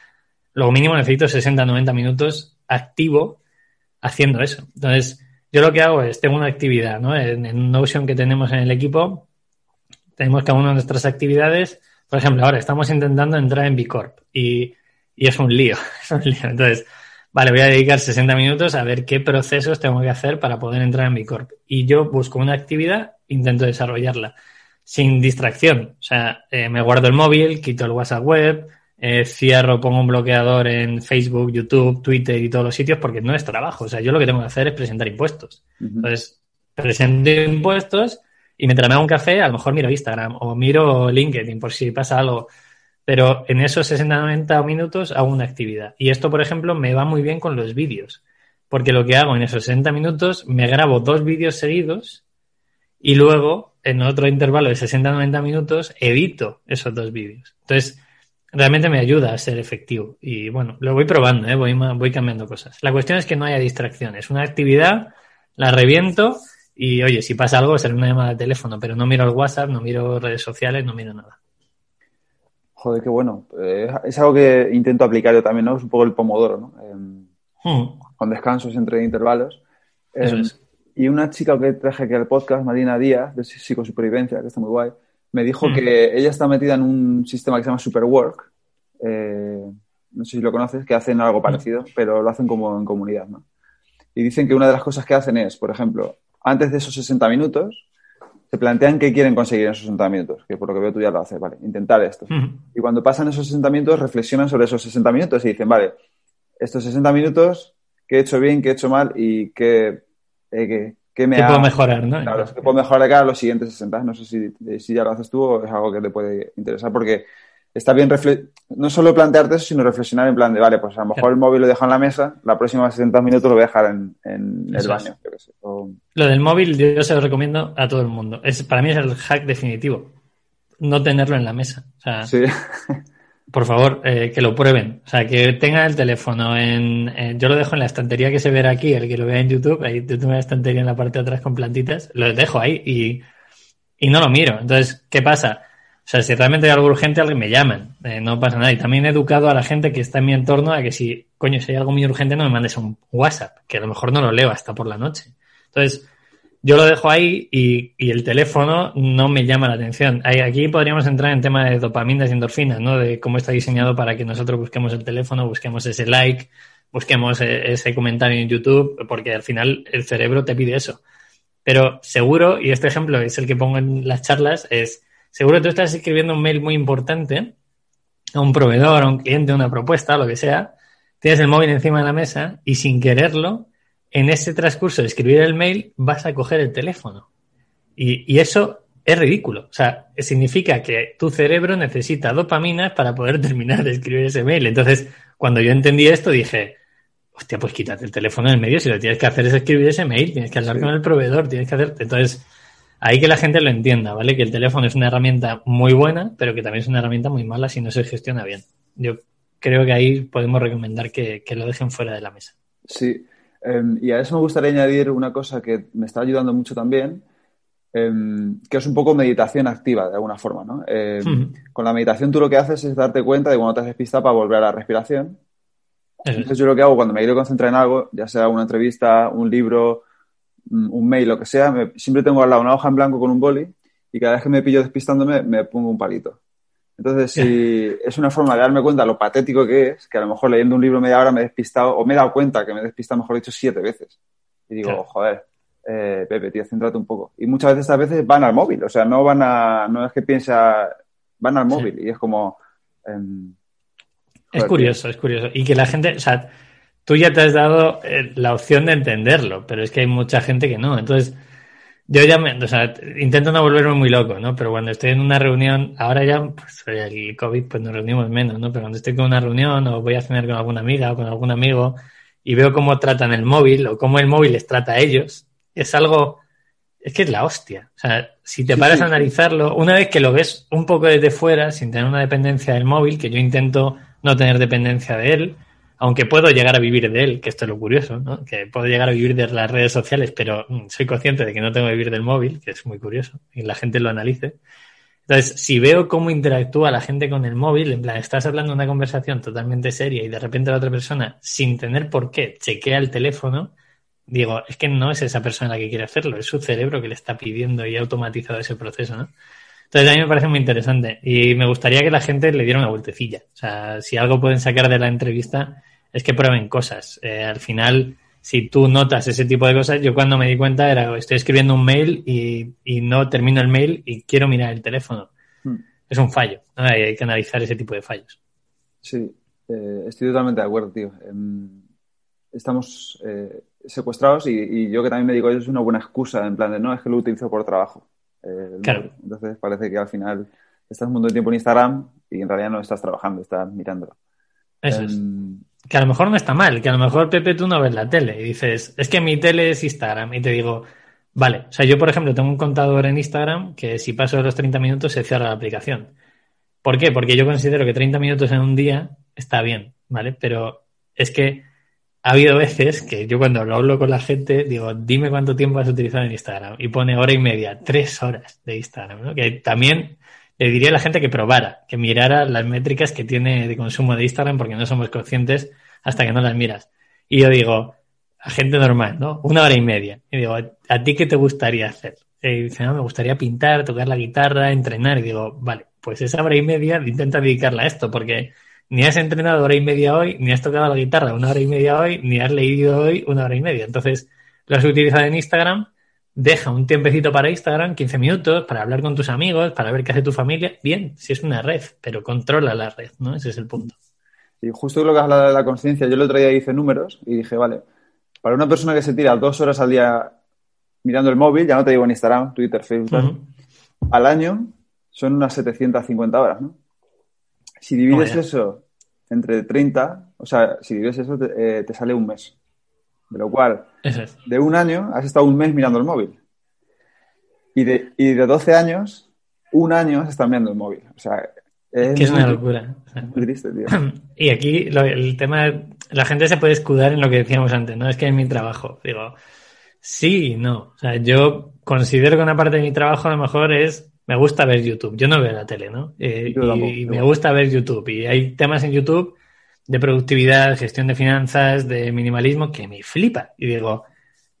Lo mínimo necesito 60-90 minutos activo haciendo eso. Entonces, yo lo que hago es, tengo una actividad, ¿no? En, en Notion que tenemos en el equipo, tenemos cada una de nuestras actividades. Por ejemplo, ahora estamos intentando entrar en Bicorp y, y es un lío, es un lío. Entonces, vale, voy a dedicar 60 minutos a ver qué procesos tengo que hacer para poder entrar en Bicorp. Y yo busco una actividad, intento desarrollarla sin distracción. O sea, eh, me guardo el móvil, quito el WhatsApp web, eh, cierro, pongo un bloqueador en Facebook, YouTube, Twitter y todos los sitios porque no es trabajo. O sea, yo lo que tengo que hacer es presentar impuestos. Entonces, presento impuestos y mientras me hago un café, a lo mejor miro Instagram o miro LinkedIn por si pasa algo. Pero en esos 60-90 minutos hago una actividad. Y esto, por ejemplo, me va muy bien con los vídeos. Porque lo que hago en esos 60 minutos, me grabo dos vídeos seguidos y luego, en otro intervalo de 60-90 minutos, edito esos dos vídeos. Entonces, realmente me ayuda a ser efectivo. Y bueno, lo voy probando, ¿eh? voy, voy cambiando cosas. La cuestión es que no haya distracciones. Una actividad, la reviento y oye, si pasa algo, será una llamada de teléfono, pero no miro el WhatsApp, no miro redes sociales, no miro nada. Joder, qué bueno. Eh, es algo que intento aplicar yo también, ¿no? Es un poco el pomodoro, ¿no? Eh, Con descansos entre intervalos. Eso Em, es. Y una chica que traje aquí al podcast, Marina Díaz, de psicosupervivencia, que está muy guay, me dijo Mm. que ella está metida en un sistema que se llama Superwork. Eh, no sé si lo conoces, que hacen algo parecido, pero lo hacen como en comunidad, ¿no? Y dicen que una de las cosas que hacen es, por ejemplo, antes de esos 60 minutos, se plantean qué quieren conseguir en esos 60 minutos, que por lo que veo tú ya lo haces, vale, intentar esto. Ujú. Y cuando pasan esos 60 minutos, reflexionan sobre esos 60 minutos y dicen, vale, estos 60 minutos, ¿qué he hecho bien, qué he hecho mal y qué, eh, qué, qué me ¿Qué ha... puedo mejorar, no? Claro, qué puedo mejorar de cara a los siguientes 60. No sé si, si ya lo haces tú o es algo que te puede interesar porque está bien no solo plantearte eso, sino reflexionar en plan de, vale, pues a lo mejor Claro. el móvil lo dejo en la mesa, la próxima 60 minutos lo voy a dejar en, en el baño. o- Lo del móvil yo se lo recomiendo a todo el mundo. Es, para mí es el hack definitivo. No tenerlo en la mesa. O sea, Sí, por favor, eh, que lo prueben. O sea, que tengan el teléfono en, en- Yo lo dejo en la estantería que se ve aquí, el que lo vea en YouTube. Ahí tengo una estantería en la parte de atrás con plantitas. Lo dejo ahí y, y no lo miro. Entonces, ¿qué pasa? O sea, si realmente hay algo urgente, alguien me llaman. Eh, no pasa nada. Y también he educado a la gente que está en mi entorno a que si, coño, si hay algo muy urgente, no me mandes un WhatsApp, que a lo mejor no lo leo hasta por la noche. Entonces, yo lo dejo ahí y, y el teléfono no me llama la atención. Aquí podríamos entrar en tema de dopaminas y endorfinas, ¿no? De cómo está diseñado para que nosotros busquemos el teléfono, busquemos ese like, busquemos eh, ese comentario en YouTube, porque al final el cerebro te pide eso. Pero seguro, y este ejemplo es el que pongo en las charlas, es seguro tú estás escribiendo un mail muy importante a un proveedor, a un cliente, una propuesta, lo que sea, tienes el móvil encima de la mesa y sin quererlo, en ese transcurso de escribir el mail vas a coger el teléfono. Y, y eso es ridículo. O sea, significa que tu cerebro necesita dopaminas para poder terminar de escribir ese mail. Entonces, cuando yo entendí esto, dije, hostia, pues quítate el teléfono en medio. Si lo tienes que hacer es escribir ese mail, tienes que hablar Sí. con el proveedor, tienes que hacer. Entonces, ahí que la gente lo entienda, ¿vale? Que el teléfono es una herramienta muy buena, pero que también es una herramienta muy mala si no se gestiona bien. Yo creo que ahí podemos recomendar que, que lo dejen fuera de la mesa. Sí, Em, y a eso me gustaría añadir una cosa que me está ayudando mucho también, em, que es un poco meditación activa de alguna forma, ¿no? Em. Con la meditación tú lo que haces es darte cuenta de cuando te has despistado para volver a la respiración. Entonces yo lo que hago cuando me quiero concentrar en algo, ya sea una entrevista, un libro, un mail, lo que sea, me- siempre tengo al lado una hoja en blanco con un boli y cada vez que me pillo despistándome me pongo un palito. Entonces, si es una forma de darme cuenta lo patético que es, que a lo mejor leyendo un libro media hora me he despistado, o me he dado cuenta que me he despistado, mejor dicho, siete veces. Y digo, Claro. joder, eh, Pepe, tío, céntrate un poco. Y muchas veces, estas veces van al móvil, o sea, no van a, no es que piensa, van al Sí. móvil y es como, em, Es curioso, es curioso. Y que la gente, o sea, tú ya te has dado eh, la opción de entenderlo, pero es que hay mucha gente que no. Entonces, yo ya me, o sea, intento no volverme muy loco, ¿no? Pero cuando estoy en una reunión, ahora ya, pues el COVID, pues nos reunimos menos, ¿no? Pero cuando estoy con una reunión o voy a cenar con alguna amiga o con algún amigo y veo cómo tratan el móvil o cómo el móvil les trata a ellos, es algo, es que es la hostia. O sea, si te Sí, paras sí, a analizarlo, una vez que lo ves un poco desde fuera, sin tener una dependencia del móvil, que yo intento no tener dependencia de él, aunque puedo llegar a vivir de él, que esto es lo curioso, ¿no? Que puedo llegar a vivir de las redes sociales, pero mm, soy consciente de que no tengo que vivir del móvil, que es muy curioso, y la gente lo analice. Entonces, si veo cómo interactúa la gente con el móvil, en plan, estás hablando una conversación totalmente seria y de repente la otra persona, sin tener por qué, chequea el teléfono, digo, es que no es esa persona la que quiere hacerlo, es su cerebro que le está pidiendo y ha automatizado ese proceso, ¿no? Entonces a mí me parece muy interesante y me gustaría que la gente le diera una vueltecilla. O sea, si algo pueden sacar de la entrevista es que prueben cosas. Eh, al final, si tú notas ese tipo de cosas, yo cuando me di cuenta era, estoy escribiendo un mail y, no termino el mail y quiero mirar el teléfono. Hmm. Es un fallo. Hay, que analizar ese tipo de fallos. Sí, eh, estoy totalmente de acuerdo, tío. Em, estamos eh, secuestrados y, yo que también me digo, eso es una buena excusa, en plan de, no, es que lo utilizo por trabajo. Eh, claro. Entonces parece que al final estás un montón de tiempo en Instagram y en realidad no estás trabajando, estás mirándolo. Eso es. Em, que a lo mejor no está mal, que a lo mejor Pepe tú no ves la tele y dices, es que mi tele es Instagram y te digo, vale, o sea, yo por ejemplo tengo un contador en Instagram que si paso de los 30 minutos se cierra la aplicación. ¿Por qué? Porque yo considero que 30 minutos en un día está bien, ¿vale? Pero es que ha habido veces que yo cuando lo hablo con la gente digo, dime cuánto tiempo has utilizado en Instagram y pone hora y media, tres horas de Instagram. Que también le diría a la gente que probara, que mirara las métricas que tiene de consumo de Instagram porque no somos conscientes hasta que no las miras. Y yo digo, a gente normal, ¿no? Una hora y media. Y digo, ¿a ti qué te gustaría hacer? Y dice, no, me gustaría pintar, tocar la guitarra, entrenar. Y digo, vale, pues esa hora y media intenta dedicarla a esto porque ni has entrenado hora y media hoy, ni has tocado la guitarra una hora y media hoy, ni has leído hoy una hora y media. Entonces, lo has utilizado en Instagram, deja un tiempecito para Instagram, 15 minutos, para hablar con tus amigos, para ver qué hace tu familia. Bien, si es una red, pero controla la red, ¿no? Ese es el punto. Y justo lo que has hablado de la conciencia, yo el otro día hice números y dije, vale, para una persona que se tira dos horas al día mirando el móvil, ya no te digo en Instagram, Twitter, Facebook, al año son unas 750 horas, ¿no? Si divides eso entre 30, o sea, si divides eso, te, eh, sale un mes. De lo cual, de un año has estado un mes mirando el móvil. Y de, y de 12 años, un año has estado mirando el móvil. O sea, es, que es una locura. muy triste, tío. Y aquí el tema, la gente se puede escudar en lo que decíamos antes, ¿no? Es que es mi trabajo. Digo, sí y no. O sea, yo considero que una parte de mi trabajo a lo mejor es me gusta ver YouTube. Yo no veo la tele, ¿no? Eh, y, me gusta ver YouTube. Y hay temas en YouTube de productividad, gestión de finanzas, de minimalismo que me flipa. Y digo,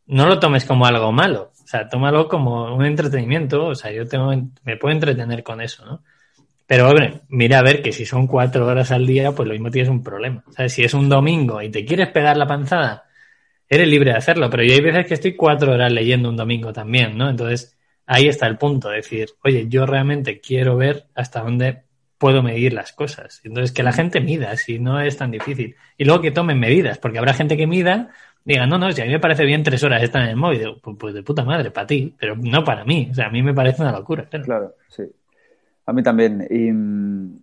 no lo tomes como algo malo. O sea, tómalo como un entretenimiento. O sea, yo tengo, me puedo entretener con eso, ¿no? Pero, hombre, mira a ver que si son cuatro horas al día, pues lo mismo tienes un problema. O sea, si es un domingo y te quieres pegar la panzada, eres libre de hacerlo. Pero yo hay veces que estoy cuatro horas leyendo un domingo también, ¿no? Entonces, ahí está el punto, decir, oye, yo realmente quiero ver hasta dónde puedo medir las cosas. Entonces, que la gente mida, si no es tan difícil. Y luego que tomen medidas, porque habrá gente que mida, diga, no, no, si a mí me parece bien tres horas estar en el móvil, pues, pues, de puta madre, para ti, pero no para mí. O sea, a mí me parece una locura. Claro, sí. A mí también. Y mm,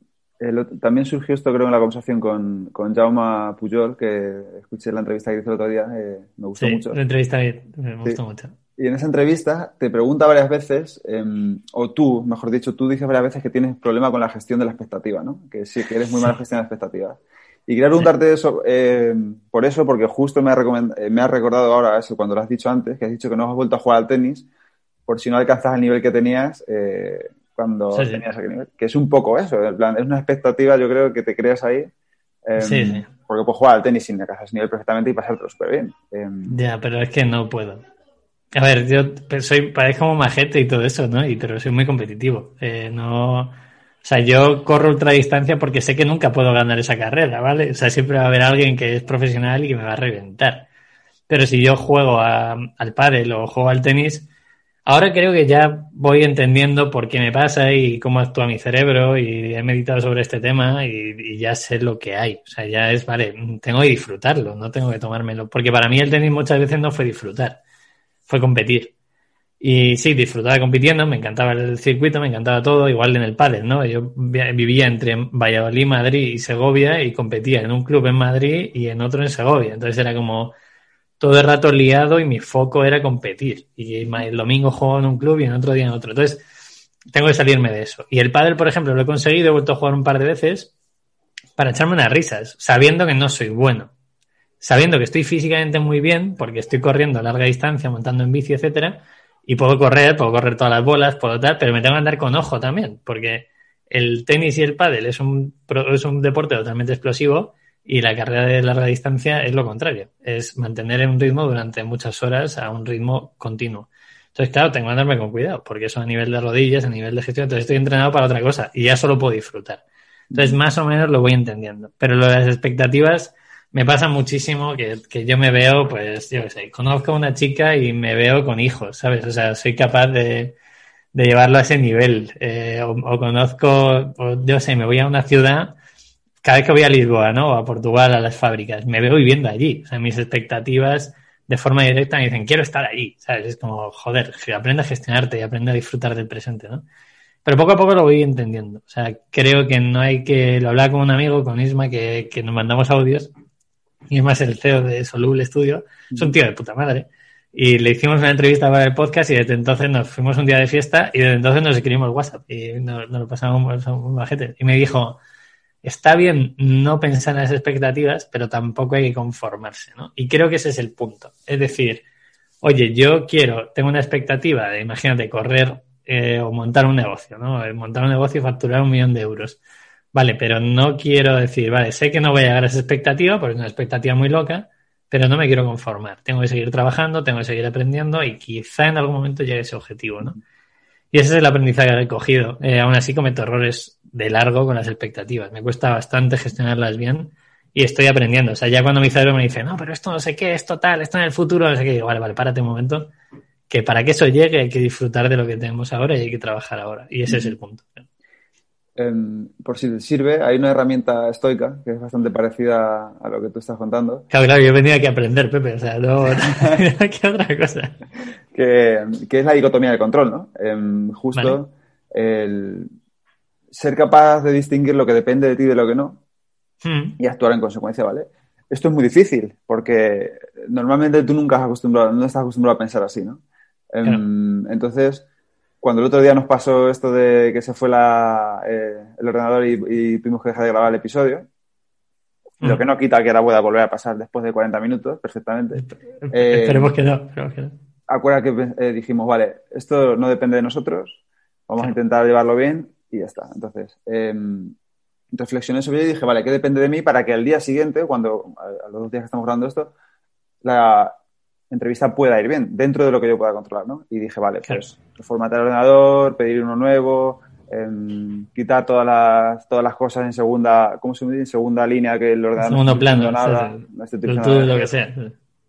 también surgió esto, creo, en la conversación con, con Jaume Pujol, que escuché la entrevista que hizo el otro día, eh, me gustó mucho. La entrevista me gustó mucho. Y en esa entrevista te pregunta varias veces, em, o tú, mejor dicho, tú dices varias veces que tienes problema con la gestión de la expectativa, ¿no? Que sí, que eres muy mala gestión de la expectativa. Y quería preguntarte eso, em, por eso, porque justo me ha, eh, me ha recordado ahora eso cuando lo has dicho antes, que has dicho que no has vuelto a jugar al tenis por si no alcanzas el nivel que tenías eh, cuando tenías aquel nivel. Que es un poco eso, en plan, es una expectativa, yo creo, que te creas ahí. Em, porque puedes jugar al tenis sin alcanzar ese nivel perfectamente y pasártelo súper bien. ya, pero es que no puedo. A ver, yo soy, parezco como majete y todo eso, ¿no? Y, pero soy muy competitivo. Eh, no, o sea, yo corro ultradistancia porque sé que nunca puedo ganar esa carrera, ¿vale? O sea, siempre va a haber alguien que es profesional y que me va a reventar. Pero si yo juego al pádel o juego al tenis, ahora creo que ya voy entendiendo por qué me pasa y cómo actúa mi cerebro y he meditado sobre este tema y ya sé lo que hay. O sea, ya es, vale, tengo que disfrutarlo, no tengo que tomármelo. Porque para mí el tenis muchas veces no fue disfrutar fue competir. Y sí, disfrutaba compitiendo, me encantaba el circuito, me encantaba todo, igual en el pádel, ¿no? Yo vivía entre Valladolid, Madrid y Segovia y competía en un club en Madrid y en otro en Segovia. Entonces era como todo el rato liado y mi foco era competir. Y el domingo juego en un club y en otro día en otro. Entonces tengo que salirme de eso. Y el pádel, por ejemplo, lo he conseguido, he vuelto a jugar un par de veces, para echarme unas risas, sabiendo que no soy bueno. Sabiendo que estoy físicamente muy bien, porque estoy corriendo a larga distancia, montando en bici, etcétera, y puedo correr, puedo correr todas las bolas, puedo tal, pero me tengo que andar con ojo también, porque el tenis y el pádel es un, es un deporte totalmente explosivo y la carrera de larga distancia es lo contrario, es mantener un ritmo durante muchas horas a un ritmo continuo. Entonces, claro, tengo que andarme con cuidado, porque eso a nivel de rodillas, a nivel de gestión, entonces estoy entrenado para otra cosa y ya solo puedo disfrutar. Entonces, más o menos lo voy entendiendo. Pero lo de las expectativas me pasa muchísimo que, que yo me veo, pues, yo sé, conozco a una chica y me veo con hijos, ¿sabes? O sea, soy capaz de, de llevarlo a ese nivel. Eh, o, o, conozco, o yo sé, me voy a una ciudad, cada vez que voy a Lisboa, ¿no? O a Portugal, a las fábricas, me veo viviendo allí. O sea, mis expectativas de forma directa me dicen, quiero estar ahí, ¿sabes? Es como, joder, aprende a gestionarte y aprende a disfrutar del presente, ¿no? Pero poco a poco lo voy entendiendo. O sea, creo que no hay que, lo hablaba con un amigo, con Isma, que, que nos mandamos audios, y es más el CEO de Soluble Studio, es un tío de puta madre. Y le hicimos una entrevista para el podcast y desde entonces nos fuimos un día de fiesta y desde entonces nos escribimos WhatsApp y nos, nos lo pasamos un bajete. Y me dijo, está bien no pensar en las expectativas, pero tampoco hay que conformarse, ¿no? Y creo que ese es el punto. Es decir, oye, yo quiero, tengo una expectativa de, imagínate, correr eh, o montar un negocio, ¿no? Montar un negocio y facturar un millón de euros. Vale, pero no quiero decir, vale, sé que no voy a llegar a esa expectativa, porque es una expectativa muy loca, pero no me quiero conformar. Tengo que seguir trabajando, tengo que seguir aprendiendo y quizá en algún momento llegue ese objetivo, ¿no? Y ese es el aprendizaje que he cogido. Eh, aún así cometo errores de largo con las expectativas. Me cuesta bastante gestionarlas bien y estoy aprendiendo. O sea, ya cuando mi cerebro me dice, no, pero esto no sé qué, esto tal, esto en el futuro, no sé qué, vale, vale, párate un momento, que para que eso llegue hay que disfrutar de lo que tenemos ahora y hay que trabajar ahora. Y ese es el punto. Eh, por si te sirve, hay una herramienta estoica que es bastante parecida a lo que tú estás contando. Claro, claro, yo venía aquí a aprender, Pepe, o sea, no, ¿qué otra cosa? Que, que, es la dicotomía del control, ¿no? Eh, justo vale. el ser capaz de distinguir lo que depende de ti de lo que no mm. y actuar en consecuencia, ¿vale? Esto es muy difícil porque normalmente tú nunca has acostumbrado, no estás acostumbrado a pensar así, ¿no? Claro. Um, entonces, cuando el otro día nos pasó esto de que se fue la, eh, el ordenador y, y, tuvimos que dejar de grabar el episodio, mm. lo que no quita que ahora pueda volver a pasar después de 40 minutos perfectamente. Eh, esperemos, que no, esperemos que no. Acuerda que eh, dijimos, vale, esto no depende de nosotros, vamos claro. a intentar llevarlo bien y ya está. Entonces, eh, reflexioné sobre ello y dije, vale, ¿qué depende de mí para que al día siguiente, cuando a los dos días que estamos grabando esto, la entrevista pueda ir bien, dentro de lo que yo pueda controlar, ¿no? Y dije, vale, pues formatear el ordenador, pedir uno nuevo, eh, quitar todas las, todas las cosas en segunda, ¿cómo se dice? En segunda línea que el ordenador segundo no plano, nada, no nada, lo que sea.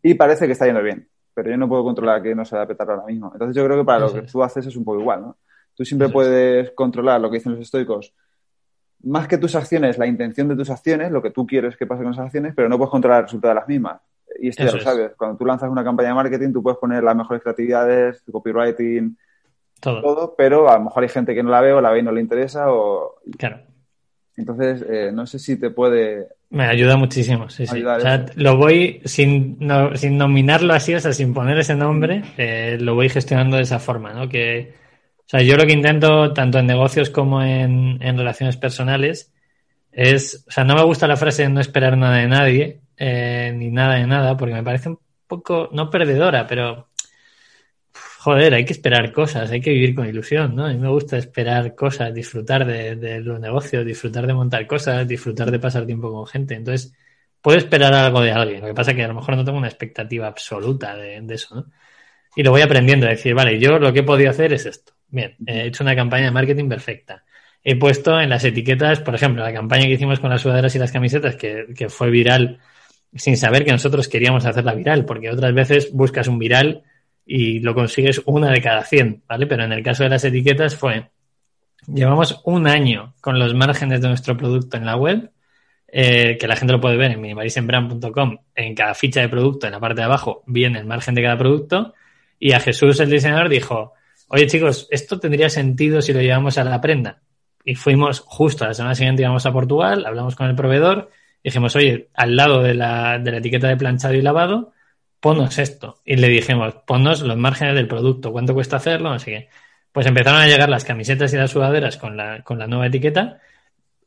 Y parece que está yendo bien, pero yo no puedo controlar que no se va a petar ahora mismo. Entonces yo creo que para lo que tú haces es un poco igual, ¿no? Tú siempre puedes controlar lo que dicen los estoicos, más que tus acciones, la intención de tus acciones, lo que tú quieres que pase con esas acciones, pero no puedes controlar el resultado de las mismas. Y esto Eso ya lo sabes. Es. Cuando tú lanzas una campaña de marketing, tú puedes poner las mejores creatividades, copywriting, todo. todo. pero a lo mejor hay gente que no la ve o la ve y no le interesa. O... Claro. Entonces, eh, no sé si te puede. Me ayuda muchísimo, sí, sí. O sea, lo voy, sin, no, sin nominarlo así, o sea, sin poner ese nombre, eh, lo voy gestionando de esa forma, ¿no? Que, o sea, yo lo que intento, tanto en negocios como en, en relaciones personales, es, o sea, no me gusta la frase de no esperar nada de nadie, eh, ni nada de nada, porque me parece un poco, no perdedora, pero joder, hay que esperar cosas, hay que vivir con ilusión, ¿no? A mí me gusta esperar cosas, disfrutar de, los negocios, disfrutar de montar cosas, disfrutar de pasar tiempo con gente. Entonces, puedo esperar algo de alguien. Lo que pasa es que a lo mejor no tengo una expectativa absoluta de, de eso, ¿no? Y lo voy aprendiendo, a decir, vale, yo lo que he podido hacer es esto. Bien, he hecho una campaña de marketing perfecta. He puesto en las etiquetas, por ejemplo, la campaña que hicimos con las sudaderas y las camisetas, que, que fue viral sin saber que nosotros queríamos hacerla viral, porque otras veces buscas un viral y lo consigues una de cada 100, ¿vale? Pero en el caso de las etiquetas fue, llevamos un año con los márgenes de nuestro producto en la web, eh, que la gente lo puede ver en minimalismbrand.com, en cada ficha de producto, en la parte de abajo, viene el margen de cada producto, y a Jesús, el diseñador, dijo, oye chicos, esto tendría sentido si lo llevamos a la prenda. Y fuimos justo a la semana siguiente, íbamos a Portugal, hablamos con el proveedor, dijimos, oye, al lado de la, de la etiqueta de planchado y lavado, ponnos esto. Y le dijimos, ponnos los márgenes del producto, cuánto cuesta hacerlo, así que. Pues empezaron a llegar las camisetas y las sudaderas con la, con la nueva etiqueta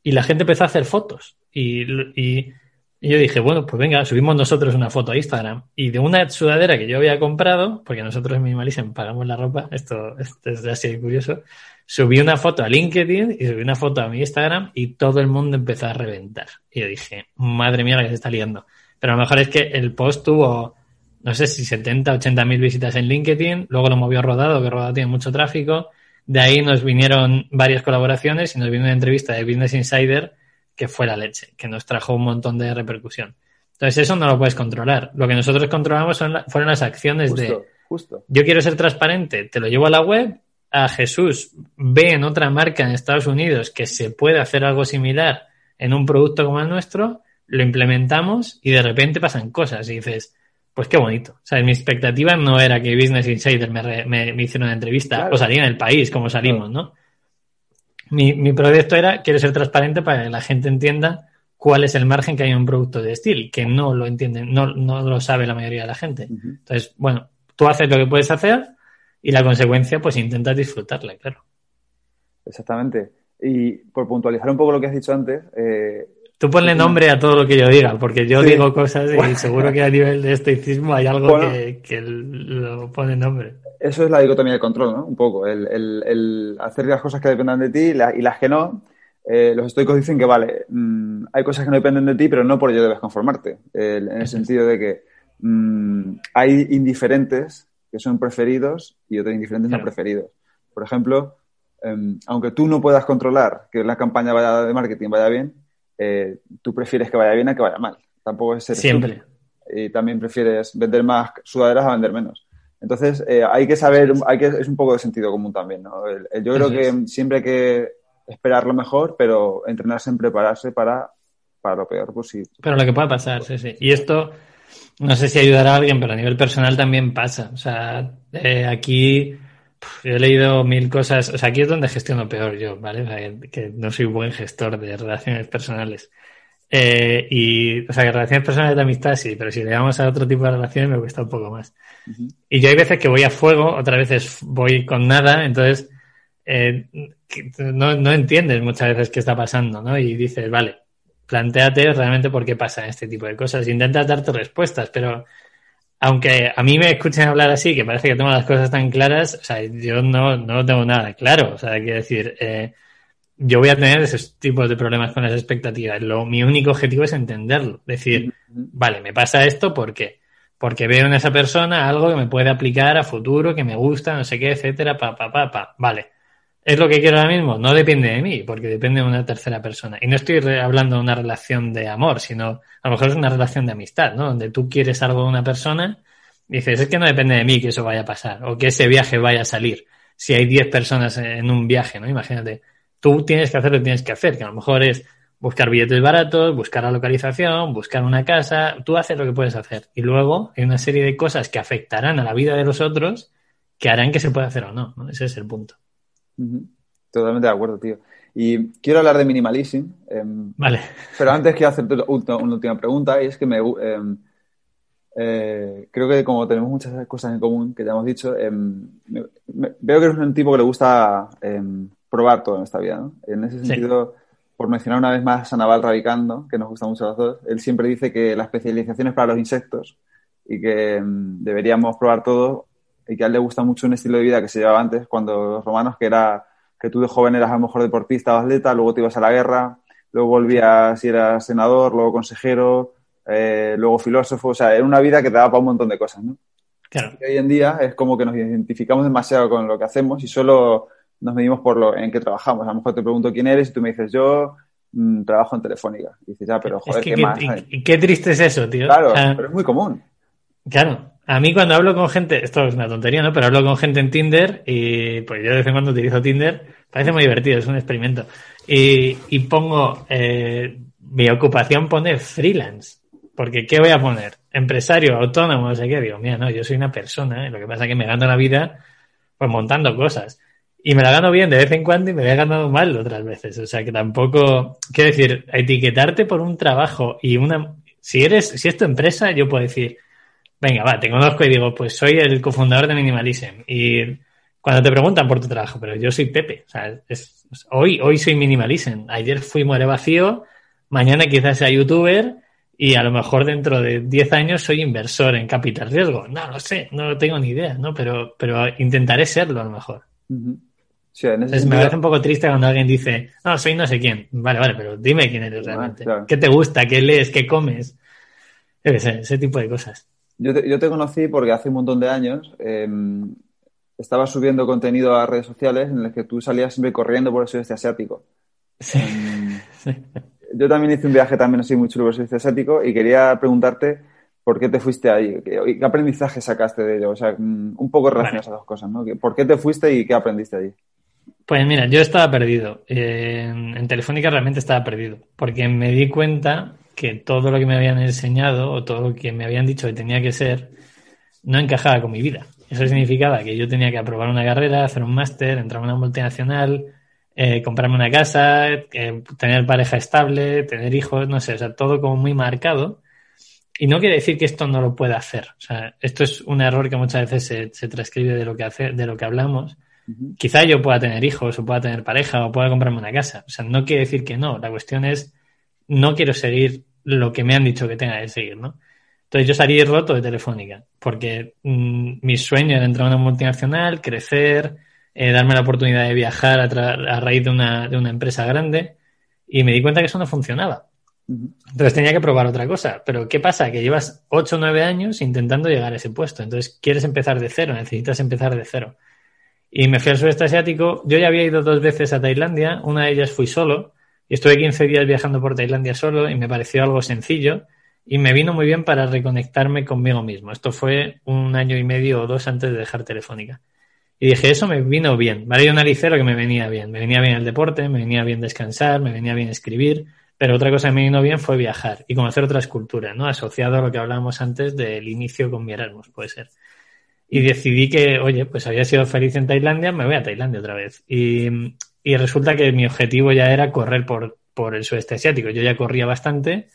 y la gente empezó a hacer fotos. Y, y, yo dije, bueno, pues venga, subimos nosotros una foto a Instagram. Y de una sudadera que yo había comprado, porque nosotros en Minimalism pagamos la ropa, esto, esto es así curioso, subí una foto a LinkedIn y subí una foto a mi Instagram y todo el mundo empezó a reventar. Y yo dije, madre mía, la que se está liando. Pero a lo mejor es que el post tuvo, no sé si 70, 80 mil visitas en LinkedIn, luego lo movió Rodado, que Rodado tiene mucho tráfico. De ahí nos vinieron varias colaboraciones y nos vino una entrevista de Business Insider que fue la leche, que nos trajo un montón de repercusión. Entonces eso no lo puedes controlar. Lo que nosotros controlamos son fueron las acciones de justo. yo quiero ser transparente, te lo llevo a la web, a Jesús ve en otra marca en Estados Unidos que se puede hacer algo similar en un producto como el nuestro, lo implementamos y de repente pasan cosas y dices, pues qué bonito. O sea, mi expectativa no era que Business Insider me, me, hiciera una entrevista o salía en el país como salimos, ¿no? Mi, mi proyecto era, quiero ser transparente para que la gente entienda cuál es el margen que hay en un producto de estilo, que no lo entienden, no, no lo sabe la mayoría de la gente. Entonces, bueno, tú haces lo que puedes hacer y la consecuencia, pues intentas disfrutarla, claro. Exactamente. Y por puntualizar un poco lo que has dicho antes, eh, Tú ponle nombre a todo lo que yo diga, porque yo digo cosas y seguro que a nivel de estoicismo hay algo que, lo pone nombre. Eso es la dicotomía de control, ¿no? Un poco. El, hacer las cosas que dependan de ti y, las que no. Eh, los estoicos dicen que, vale, mm, hay cosas que no dependen de ti, pero no por ello debes conformarte. en el sentido de que mm, hay indiferentes que son preferidos y otros indiferentes no preferidos. Por ejemplo, em, aunque tú no puedas controlar que la campaña vaya de marketing vaya bien, eh, tú prefieres que vaya bien a que vaya mal. Tampoco es ser Siempre. Y también prefieres vender más sudaderas a vender menos. Entonces, eh, hay que saber, hay que, es un poco de sentido común también, ¿no? yo creo que siempre hay que esperar lo mejor, pero entrenarse en prepararse para, para lo peor posible. Pero lo que pueda pasar, sí, sí. Y esto, no sé si ayudará a alguien, pero a nivel personal también pasa. O sea, eh, aquí yo he leído mil cosas, o sea, aquí es donde gestiono peor yo, ¿vale? que no soy buen gestor de relaciones personales. Eh, y, o sea, que relaciones personales de amistad sí, pero si le damos a otro tipo de relaciones me cuesta un poco más. Y yo hay veces que voy a fuego, otras veces voy con nada, entonces eh, no, no entiendes muchas veces qué está pasando, ¿no? Y dices, vale, planteate realmente por qué pasa este tipo de cosas. Intentas darte respuestas, pero aunque a mí me escuchen hablar así, que parece que tengo las cosas tan claras, o sea, yo no, no tengo nada claro. O sea, quiero decir, eh, yo voy a tener esos tipos de problemas con las expectativas. Lo, mi único objetivo es entenderlo. Decir, vale, me pasa esto porque porque veo en esa persona algo que me puede aplicar a futuro, que me gusta, no sé qué, etcétera, pa, pa, pa, pa. Vale. ¿Es lo que quiero ahora mismo? No depende de mí, porque depende de una tercera persona. Y no estoy hablando de una relación de amor, sino a lo mejor es una relación de amistad, ¿no? Donde tú quieres algo de una persona dices, es que no depende de mí que eso vaya a pasar o que ese viaje vaya a salir. Si hay 10 personas en un viaje, ¿no? Imagínate, tú tienes que hacer lo que tienes que hacer, que a lo mejor es buscar billetes baratos, buscar la localización, buscar una casa, tú haces lo que puedes hacer. Y luego hay una serie de cosas que afectarán a la vida de los otros que harán que se pueda hacer o no. ¿no? Ese es el punto. Totalmente de acuerdo, tío. Y quiero hablar de minimalism. Em, vale. Pero antes quiero hacerte una, última pregunta y es que me, em, eh, creo que como tenemos muchas cosas en común que ya hemos dicho, em, veo que eres un tipo que le gusta probar todo en esta vida. ¿no? En ese sentido, por mencionar una vez más a Naval Ravikando, que nos gusta mucho a los dos, él siempre dice que la especialización es para los insectos y que deberíamos probar todo y que a él le gusta mucho un estilo de vida que se llevaba antes, cuando los romanos, que era que tú de joven eras a lo mejor deportista o atleta, luego te ibas a la guerra, luego volvías y eras senador, luego consejero, eh, luego filósofo, o sea, era una vida que te daba para un montón de cosas, ¿no? Claro. Y hoy en día es como que nos identificamos demasiado con lo que hacemos y solo nos medimos por lo en qué trabajamos. A lo mejor te pregunto quién eres y tú me dices, yo mm, trabajo en Telefónica. Y dices, ya, pero joder, ¿qué, más? Y, qué triste es eso, tío. Claro, pero es muy común. Claro. A mí cuando hablo con gente, esto es una tontería, ¿no? Pero hablo con gente en Tinder y pues yo de vez en cuando utilizo Tinder, parece muy divertido, es un experimento. Y, y pongo, eh, mi ocupación pone freelance. Porque ¿qué voy a poner? Empresario, autónomo, no sé qué. Digo, mira, no, yo soy una persona, ¿eh? lo que pasa es que me gano la vida pues montando cosas. Y me la gano bien de vez en cuando y me he ganado mal otras veces. O sea que tampoco, quiero decir, etiquetarte por un trabajo y una, si eres, si es tu empresa, yo puedo decir, venga, va, te conozco y digo, pues soy el cofundador de Minimalism. Y cuando te preguntan por tu trabajo, pero yo soy Pepe, o sea, es, hoy, hoy soy Minimalism. Ayer fui Muere Vacío, mañana quizás sea youtuber y a lo mejor dentro de 10 años soy inversor en capital riesgo. No lo sé, no tengo ni idea, ¿no? Pero, pero intentaré serlo a lo mejor. Me parece un poco triste cuando alguien dice, no, soy no sé quién. Vale, vale, pero dime quién eres realmente. ¿Qué te gusta? ¿Qué lees? ¿Qué comes? Ese, ese tipo de cosas. Yo te, yo te, conocí porque hace un montón de años eh, estaba subiendo contenido a redes sociales en el que tú salías siempre corriendo por el sudeste asiático. Sí. Em, yo también hice un viaje también así muy chulo por el sudeste asiático y quería preguntarte por qué te fuiste ahí, qué, qué aprendizaje sacaste de ello, o sea, mm, un poco relacionadas vale. a dos cosas, ¿no? ¿Por qué te fuiste y qué aprendiste allí? Pues mira, yo estaba perdido. En, Telefónica realmente estaba perdido, porque me di cuenta que todo lo que me habían enseñado o todo lo que me habían dicho que tenía que ser no encajaba con mi vida. Eso significaba que yo tenía que aprobar una carrera, hacer un máster, entrar a una multinacional, eh, comprarme una casa, eh, tener pareja estable, tener hijos, no sé, o sea, todo como muy marcado. Y no quiere decir que esto no lo pueda hacer. O sea, esto es un error que muchas veces se, se transcribe de lo que hace, de lo que hablamos Quizá yo pueda tener hijos o pueda tener pareja o pueda comprarme una casa. O sea, no quiere decir que no. La cuestión es, no quiero seguir lo que me han dicho que tenga que seguir, ¿no? Entonces yo salí roto de Telefónica porque mmm, mi sueño era entrar a una multinacional, crecer, eh, darme la oportunidad de viajar a, a raíz de una, de una, empresa grande y me di cuenta que eso no funcionaba. Entonces tenía que probar otra cosa. Pero ¿qué pasa? Que llevas 8 o 9 años intentando llegar a ese puesto. Entonces quieres empezar de cero, necesitas empezar de cero. Y me fui al sudeste asiático. Yo ya había ido dos veces a Tailandia. Una de ellas fui solo. Y estuve 15 días viajando por Tailandia solo y me pareció algo sencillo. Y me vino muy bien para reconectarme conmigo mismo. Esto fue un año y medio o dos antes de dejar Telefónica. Y dije, eso me vino bien. Vale, yo analicé lo que me venía bien. Me venía bien el deporte, me venía bien descansar, me venía bien escribir. Pero otra cosa que me vino bien fue viajar y conocer otras culturas, ¿no? Asociado a lo que hablábamos antes del inicio con mi Erasmus, puede ser y decidí que, oye, pues había sido feliz en Tailandia, me voy a Tailandia otra vez. Y, y resulta que mi objetivo ya era correr por, por el sudeste asiático. Yo ya corría bastante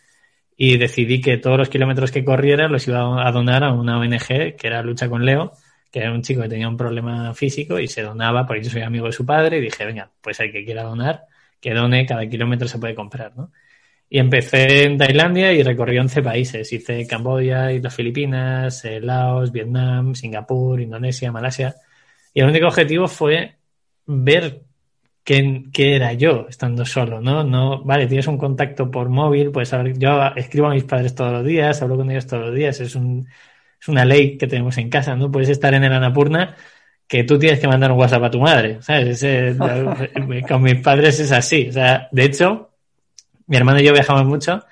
y decidí que todos los kilómetros que corriera los iba a donar a una ONG que era Lucha con Leo, que era un chico que tenía un problema físico y se donaba, porque yo soy amigo de su padre, y dije, venga, pues el que quiera donar, que done, cada kilómetro se puede comprar, ¿no? Y empecé en Tailandia y recorrí 11 países. Hice Camboya, Islas Filipinas, eh, Laos, Vietnam, Singapur, Indonesia, Malasia. Y el único objetivo fue ver qué, qué, era yo estando solo, ¿no? No, vale, tienes un contacto por móvil, pues yo escribo a mis padres todos los días, hablo con ellos todos los días, es, un, es una ley que tenemos en casa, ¿no? Puedes estar en el Anapurna que tú tienes que mandar un WhatsApp a tu madre, ¿sabes? Ese, con mis padres es así, o sea, de hecho, mi hermano y yo viajamos mucho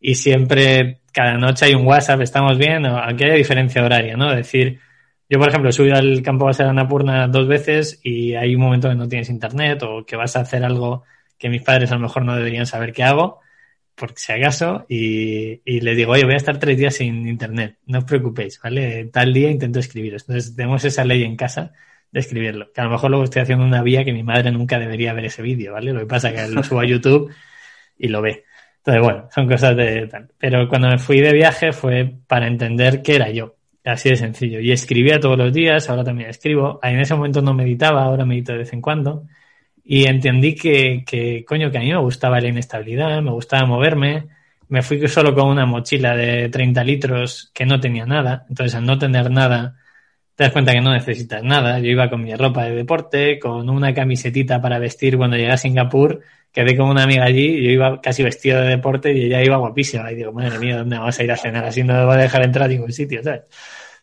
y siempre, cada noche hay un WhatsApp, estamos bien, aunque haya diferencia horaria, ¿no? Es decir, yo, por ejemplo, he al campo base de Annapurna dos veces y hay un momento que no tienes internet o que vas a hacer algo que mis padres a lo mejor no deberían saber que hago, porque si acaso, y, y les digo, oye, voy a estar tres días sin internet, no os preocupéis, ¿vale? Tal día intento escribiros. Entonces, tenemos esa ley en casa de escribirlo. Que a lo mejor luego estoy haciendo una vía que mi madre nunca debería ver ese vídeo, ¿vale? Lo que pasa es que lo subo a YouTube y lo ve. Entonces, bueno, son cosas de tal. Pero cuando me fui de viaje fue para entender qué era yo. Así de sencillo. Y escribía todos los días, ahora también escribo. En ese momento no meditaba, ahora medito de vez en cuando. Y entendí que, que, coño, que a mí me gustaba la inestabilidad, me gustaba moverme. Me fui solo con una mochila de 30 litros que no tenía nada. Entonces, al no tener nada, te das cuenta que no necesitas nada. Yo iba con mi ropa de deporte, con una camisetita para vestir cuando llegué a Singapur quedé con una amiga allí, yo iba casi vestido de deporte y ella iba guapísima. Y digo, madre mía, ¿dónde vamos a ir a cenar? Así no me va a dejar entrar a ningún sitio, ¿sabes?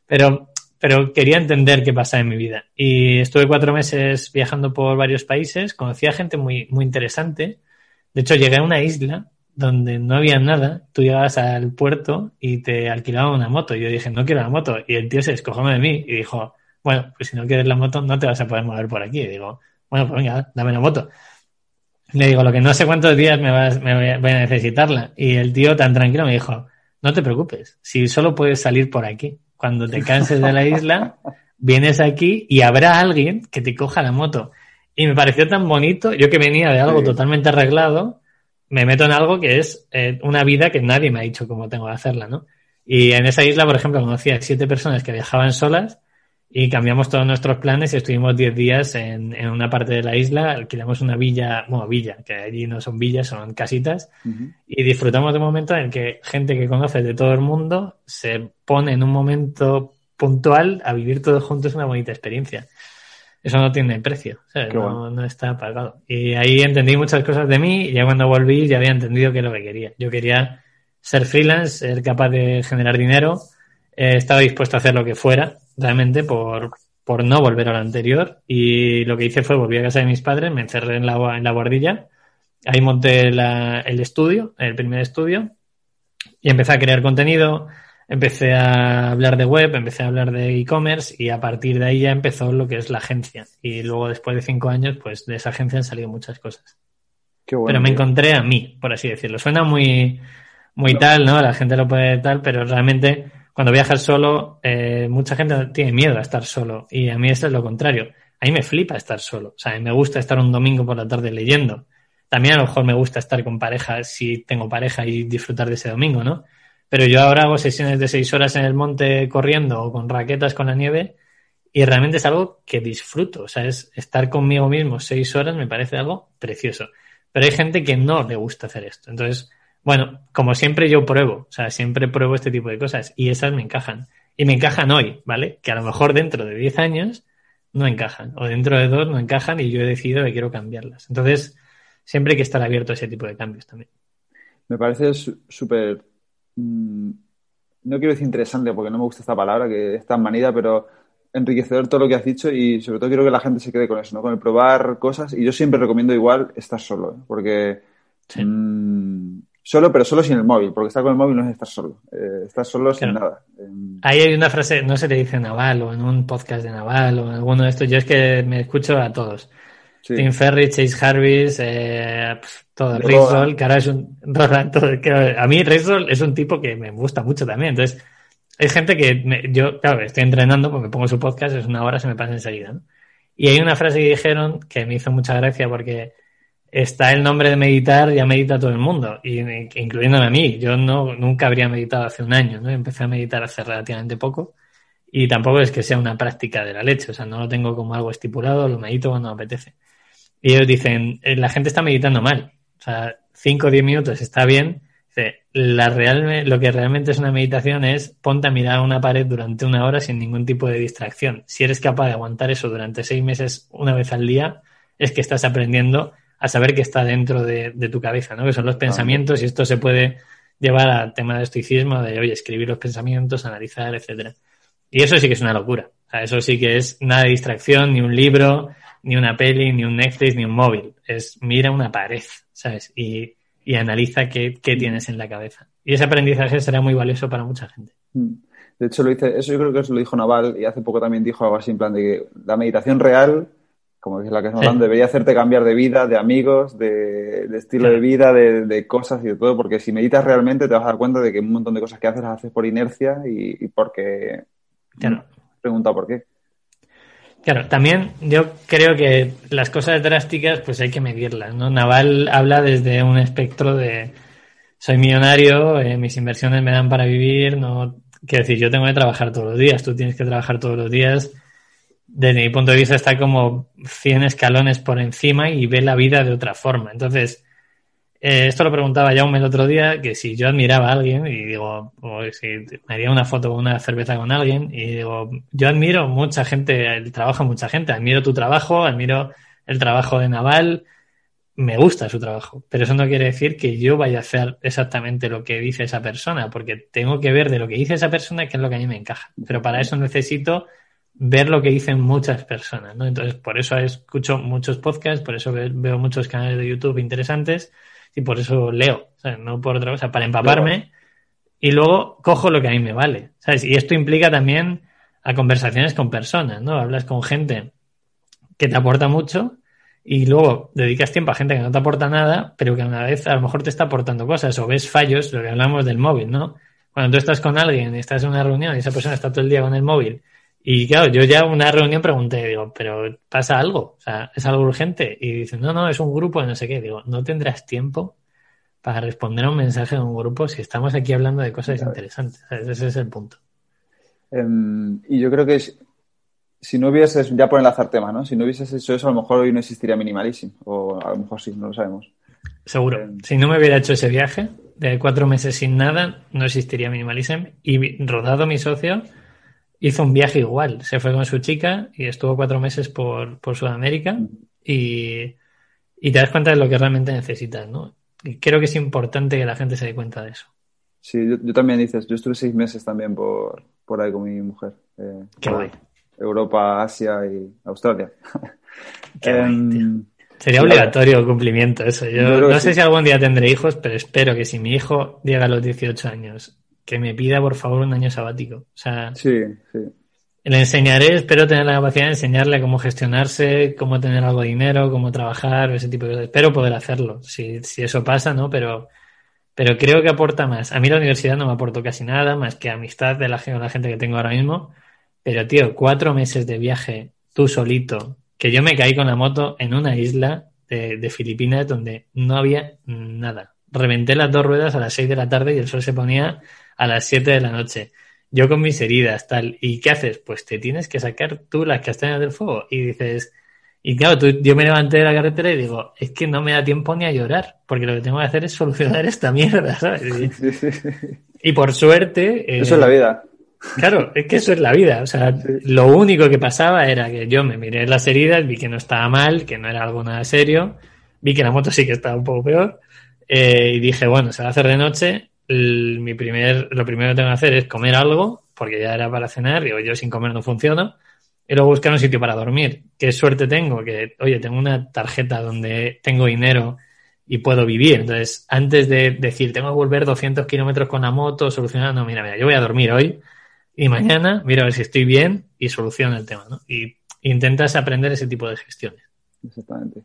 Pero, pero quería entender qué pasaba en mi vida. Y estuve cuatro meses viajando por varios países, conocí a gente muy, muy interesante. De hecho, llegué a una isla donde no había nada. Tú llegabas al puerto y te alquilaban una moto. Y yo dije, no quiero la moto. Y el tío se escogió de mí y dijo, bueno, pues si no quieres la moto, no te vas a poder mover por aquí. Y digo, bueno, pues venga, dame la moto. Le digo, lo que no sé cuántos días me, vas, me voy a necesitarla. Y el tío tan tranquilo me dijo, no te preocupes, si solo puedes salir por aquí. Cuando te canses de la isla, vienes aquí y habrá alguien que te coja la moto. Y me pareció tan bonito, yo que venía de algo sí. totalmente arreglado, me meto en algo que es eh, una vida que nadie me ha dicho cómo tengo que hacerla, ¿no? Y en esa isla, por ejemplo, conocí a siete personas que viajaban solas y cambiamos todos nuestros planes y estuvimos 10 días en, en, una parte de la isla, alquilamos una villa, bueno, villa, que allí no son villas, son casitas, y disfrutamos de un momento en el que gente que conoce de todo el mundo se pone en un momento puntual a vivir todos juntos una bonita experiencia. Eso no tiene precio, no, no, está pagado. Y ahí entendí muchas cosas de mí y ya cuando volví ya había entendido qué es lo que quería. Yo quería ser freelance, ser capaz de generar dinero, eh, estaba dispuesto a hacer lo que fuera, realmente, por, por no volver a lo anterior. Y lo que hice fue volví a casa de mis padres, me encerré en la, en la guardilla, ahí monté la, el estudio, el primer estudio, y empecé a crear contenido, empecé a hablar de web, empecé a hablar de e-commerce y a partir de ahí ya empezó lo que es la agencia. Y luego después de cinco años, pues de esa agencia han salido muchas cosas. pero me encontré a mí, por así decirlo. Suena muy, muy tal, ¿no? La gente lo puede tal, pero realmente cuando viajas solo, eh, mucha gente tiene miedo a estar solo y a mí esto es lo contrario. A mí me flipa estar solo. O sea, me gusta estar un domingo por la tarde leyendo. También a lo mejor me gusta estar con pareja si tengo pareja y disfrutar de ese domingo, ¿no? Pero yo ahora hago sesiones de seis horas en el monte corriendo o con raquetas con la nieve y realmente es algo que disfruto. O sea, es estar conmigo mismo seis horas me parece algo precioso. Pero hay gente que no le gusta hacer esto. Entonces, bueno, como siempre yo pruebo, o sea, siempre pruebo este tipo de cosas y esas me encajan. Y me encajan hoy, ¿vale? Que a lo mejor dentro de 10 años no encajan o dentro de dos no encajan y yo he decidido que quiero cambiarlas. Entonces, siempre hay que estar abierto a ese tipo de cambios también. Me parece súper, mm, no quiero decir interesante porque no me gusta esta palabra que es tan manida, pero enriquecedor todo lo que has dicho y sobre todo quiero que la gente se quede con eso, ¿no? Con el probar cosas y yo siempre recomiendo igual estar solo, ¿eh? porque... Mm, Solo, pero solo sin el móvil, porque estar con el móvil no es estar solo. Eh, estar solo sin nada. Ahí hay una frase, no se te dice Naval o en un podcast de Naval o en alguno de estos. Yo es que me escucho a todos. Tim Ferry, Chase Harris, eh, todo. Rizol, que ahora es un. a mí Rizol es un tipo que me gusta mucho también. Entonces, hay gente que yo, claro, estoy entrenando porque me pongo su podcast, es una hora, se me pasa enseguida. ¿no? Y hay una frase que dijeron que me hizo mucha gracia porque está el nombre de meditar, ya medita todo el mundo, y, incluyéndome a mí. Yo no, nunca habría meditado hace un año, ¿no? Empecé a meditar hace relativamente poco y tampoco es que sea una práctica de la leche, o sea, no lo tengo como algo estipulado, lo medito cuando me apetece. Y ellos dicen, eh, la gente está meditando mal, o sea, 5 o 10 minutos está bien. La real, lo que realmente es una meditación es ponte a mirar a una pared durante una hora sin ningún tipo de distracción. Si eres capaz de aguantar eso durante seis meses una vez al día, es que estás aprendiendo a saber qué está dentro de, tu cabeza, ¿no? Que son los pensamientos y esto se puede llevar al tema del estoicismo, de, oye, escribir los pensamientos, analizar, etcétera. Y eso sí que es una locura. O sea, eso sí que es nada de distracción, ni un libro, ni una peli, ni un Netflix, ni un móvil. Es mira una pared, ¿sabes? Y, y analiza qué, qué, tienes en la cabeza. Y ese aprendizaje será muy valioso para mucha gente. Mm. De hecho, lo dice, eso yo creo que eso lo dijo Naval y hace poco también dijo algo así en plan de que la meditación real como es la que estamos hablando, debería hacerte cambiar de vida, de amigos, de, estilo de vida, de, cosas y de todo, porque si meditas realmente te vas a dar cuenta de que un montón de cosas que haces las haces por inercia y, porque... Claro. Pregunta por qué. Claro, también yo creo que las cosas drásticas pues hay que medirlas, ¿no? Naval habla desde un espectro de soy millonario, eh, mis inversiones me dan para vivir, no quiero decir, yo tengo que trabajar todos los días, tú tienes que trabajar todos los días, desde mi punto de vista, está como 100 escalones por encima y ve la vida de otra forma. Entonces, eh, esto lo preguntaba Jaume el otro día, que si yo admiraba a alguien, y digo, o si me haría una foto o una cerveza con alguien, y digo, yo admiro mucha gente, el trabajo de mucha gente, admiro tu trabajo, admiro el trabajo de Naval, me gusta su trabajo, pero eso no quiere decir que yo vaya a hacer exactamente lo que dice esa persona, porque tengo que ver de lo que dice esa persona qué es lo que a mí me encaja. Pero para eso necesito ver lo que dicen muchas personas, ¿no? Entonces, por eso escucho muchos podcasts, por eso veo muchos canales de YouTube interesantes y por eso leo. No por otra cosa, para empaparme y luego cojo lo que a mí me vale, ¿sabes? Y esto implica también a conversaciones con personas, ¿no? Hablas con gente que te aporta mucho y luego dedicas tiempo a gente que no te aporta nada, pero que a una vez a lo mejor te está aportando cosas o ves fallos, lo que hablamos del móvil, ¿no? Cuando tú estás con alguien y estás en una reunión y esa persona está todo el día con el móvil y claro, yo ya en una reunión pregunté, digo, pero pasa algo, o sea, es algo urgente. Y dicen, no, no, es un grupo de no sé qué. Digo, no tendrás tiempo para responder a un mensaje de un grupo si estamos aquí hablando de cosas interesantes. Ese es el punto. Em, y yo creo que es, si no hubieses, ya por enlazar tema, ¿no? Si no hubieses hecho eso, a lo mejor hoy no existiría Minimalism. O a lo mejor sí, no lo sabemos. Seguro. Eh, si no me hubiera hecho ese viaje de cuatro meses sin nada, no existiría Minimalism. Y Rodado, mi socio, hizo un viaje igual. Se fue con su chica y estuvo cuatro meses por, por Sudamérica y, y, te das cuenta de lo que realmente necesitas, ¿no? Y creo que es importante que la gente se dé cuenta de eso. Sí, yo, también dices, yo estuve seis meses también por, por ahí con mi mujer. Eh, Qué guay. Europa, Asia y Australia. Em, Sería obligatorio cumplimiento eso. Yo, no sé si algún día tendré hijos, pero espero que si mi hijo llega a los 18 años, que me pida por favor un año sabático. O sea, sí, sí. le enseñaré, espero tener la capacidad de enseñarle cómo gestionarse, cómo tener algo de dinero, cómo trabajar, ese tipo de cosas. Espero poder hacerlo, si, si eso pasa, ¿no? Pero, pero creo que aporta más. A mí la universidad no me aportó casi nada, más que amistad de la, la gente que tengo ahora mismo pero, tío, cuatro meses de viaje, tú solito, que yo me caí con la moto en una isla de, Filipinas donde no había nada. Reventé las dos ruedas a las seis de la tarde y el sol se ponía a las siete de la noche. Yo con mis heridas, tal. ¿Y qué haces? Pues te tienes que sacar tú las castañas del fuego. Y dices, y claro, tú, yo me levanté de la carretera y digo, es que no me da tiempo ni a llorar, porque lo que tengo que hacer es solucionar esta mierda, ¿sabes? Y, por suerte... Eso es la vida. Claro, es que eso es la vida. O sea, lo único que pasaba era que yo me miré las heridas, vi que no estaba mal, que no era algo nada serio, vi que la moto sí que estaba un poco peor, eh, y dije, bueno, se va a hacer de noche. Mi primer, lo primero que tengo que hacer es comer algo, porque ya era para cenar, digo, yo sin comer no funciono, y luego buscar un sitio para dormir. Qué suerte tengo, que, oye, tengo una tarjeta donde tengo dinero y puedo vivir. Entonces, antes de decir, tengo que volver 200 kilómetros con la moto, solucionando, mira, mira, yo voy a dormir hoy y mañana mira a ver si estoy bien y soluciona el tema, ¿no? Y intentas aprender ese tipo de gestiones. Exactamente.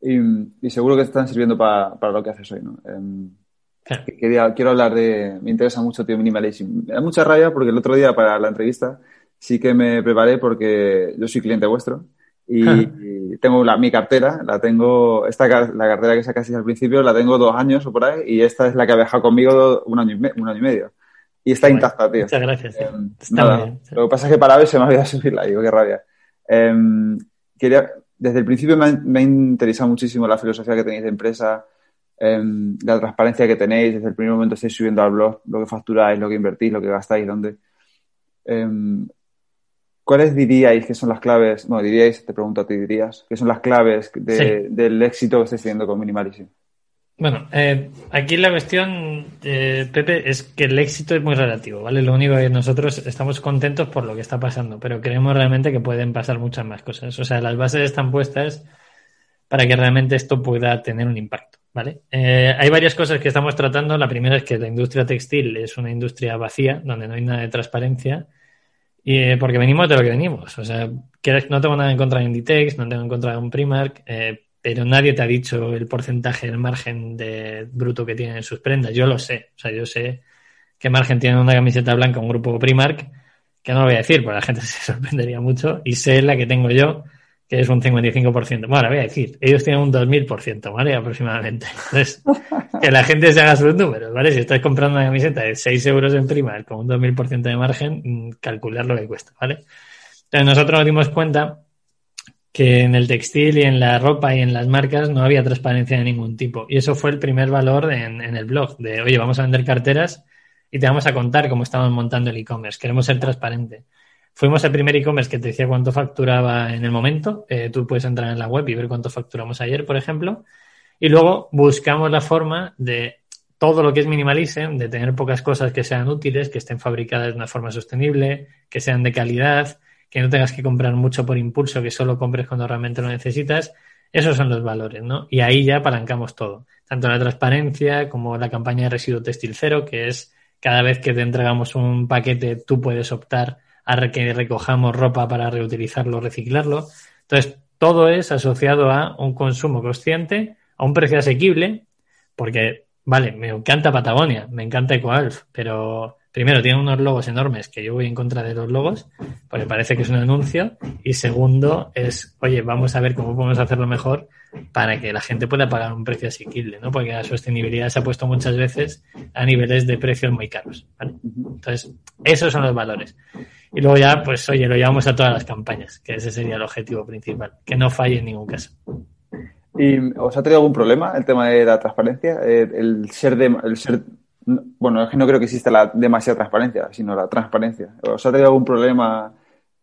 Y, seguro que te están sirviendo para, lo que haces hoy, ¿no? Em, quiero hablar de... Me interesa mucho, tío, minimalism. Me da mucha rabia porque el otro día para la entrevista sí que me preparé porque yo soy cliente vuestro y, tengo la, mi cartera, la tengo, esta la cartera que sacaste al principio, la tengo dos años o por ahí y esta es la que ha viajado conmigo un año un año y medio y está intacta, tío. Muchas gracias. Eh, lo que pasa es que para ver se me había subirla, digo, qué rabia. Em, quería, desde el principio me ha, interesado muchísimo la filosofía que tenéis de empresa, em, la transparencia que tenéis, desde el primer momento estáis subiendo al blog lo que facturáis, lo que invertís, lo que gastáis, dónde. Em, ¿Cuáles diríais que son las claves? No, diríais, te pregunto a ti, dirías, que son las claves del éxito que estáis teniendo con Minimalism? Bueno, eh, aquí la cuestión, eh, Pepe, es que el éxito es muy relativo, ¿vale? Lo único que nosotros estamos contentos por lo que está pasando, pero creemos realmente que pueden pasar muchas más cosas. O sea, las bases están puestas para que realmente esto pueda tener un impacto, ¿vale? Eh, hay varias cosas que estamos tratando. La primera es que la industria textil es una industria vacía, donde no hay nada de transparencia, y, porque venimos de lo que venimos. O sea, no tengo nada en contra de Inditex, no tengo en contra de un Primark, pero nadie te ha dicho el porcentaje del margen de bruto que tienen sus prendas. Yo lo sé. O sea, yo sé qué margen tiene una camiseta blanca un grupo Primark, que no lo voy a decir, porque la gente se sorprendería mucho, y sé la que tengo yo, que es un 55%. Bueno, voy a decir, ellos tienen un 2000%, ¿vale? Aproximadamente. Entonces, que la gente se haga sus números, ¿vale? Si estás comprando una camiseta de 6 euros en Primark con un 2000% de margen, mm, calcular lo que cuesta, ¿vale? Entonces, nosotros nos dimos cuenta que en el textil y en la ropa y en las marcas no había transparencia de ningún tipo. Y eso fue el primer valor en, el blog, de, oye, vamos a vender carteras y te vamos a contar cómo estamos montando el e-commerce. Queremos ser transparente. Fuimos el primer e-commerce que te decía cuánto facturaba en el momento. Eh, tú puedes entrar en la web y ver cuánto facturamos ayer, por ejemplo. Y luego buscamos la forma de todo lo que es minimalism, de tener pocas cosas que sean útiles, que estén fabricadas de una forma sostenible, que sean de calidad, que no tengas que comprar mucho por impulso, que solo compres cuando realmente lo necesitas. Esos son los valores, ¿no? Y ahí ya apalancamos todo. Tanto la transparencia como la campaña de residuo textil cero, que es cada vez que te entregamos un paquete, tú puedes optar a que recojamos ropa para reutilizarlo, reciclarlo. Entonces, todo es asociado a un consumo consciente, a un precio asequible, porque, vale, me encanta Patagonia, me encanta EcoAlf, pero primero, tiene unos logos enormes que yo voy en contra de los logos, porque parece que es un anuncio. Y segundo, es, oye, vamos a ver cómo podemos hacerlo mejor para que la gente pueda pagar un precio asequible, ¿no? Porque la sostenibilidad se ha puesto muchas veces a niveles de precios muy caros, ¿vale? Entonces, esos son los valores. Y luego ya, pues oye, lo llevamos a todas las campañas, que ese sería el objetivo principal, que no falle en ningún caso. ¿Y os ha tenido algún problema el tema de la transparencia? Eh, el ser de, el ser, bueno, es que no creo que exista la demasiada transparencia, sino la transparencia. ¿Os ha tenido algún problema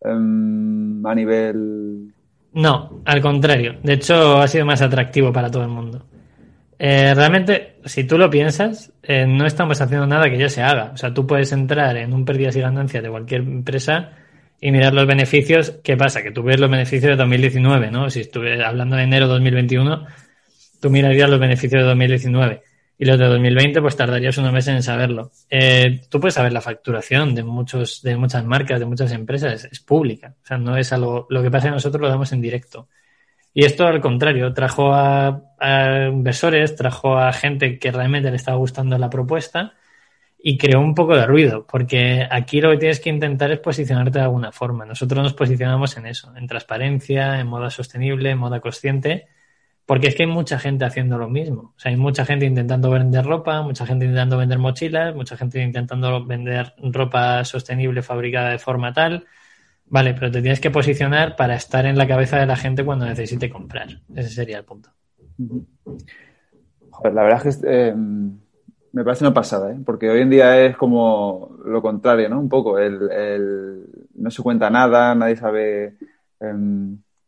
um, a nivel no, al contrario. De hecho, ha sido más atractivo para todo el mundo. Eh, realmente, si tú lo piensas, eh, no estamos haciendo nada que ya se haga. O sea, tú puedes entrar en un pérdidas y ganancias de cualquier empresa y mirar los beneficios. ¿Qué pasa? Que tú ves los beneficios de 2019, ¿no? Si estuve hablando de enero de 2021, tú mirarías los beneficios de 2019 y los de 2020 pues tardarías unos meses en saberlo. Eh, tú puedes saber la facturación de muchos, de muchas marcas, de muchas empresas, es, pública. O sea, no es algo, lo que pasa es que nosotros lo damos en directo. Y esto al contrario, trajo a, a, inversores, trajo a gente que realmente le estaba gustando la propuesta y creó un poco de ruido, porque aquí lo que tienes que intentar es posicionarte de alguna forma. Nosotros nos posicionamos en eso, en transparencia, en moda sostenible, en moda consciente porque es que hay mucha gente haciendo lo mismo. O sea, hay mucha gente intentando vender ropa, mucha gente intentando vender mochilas, mucha gente intentando vender ropa sostenible fabricada de forma tal. Vale, pero te tienes que posicionar para estar en la cabeza de la gente cuando necesite comprar. Ese sería el punto. Joder, la verdad es que eh, me parece una pasada, ¿eh? porque hoy en día es como lo contrario, ¿no? Un poco, el, el no se cuenta nada, nadie sabe... Eh,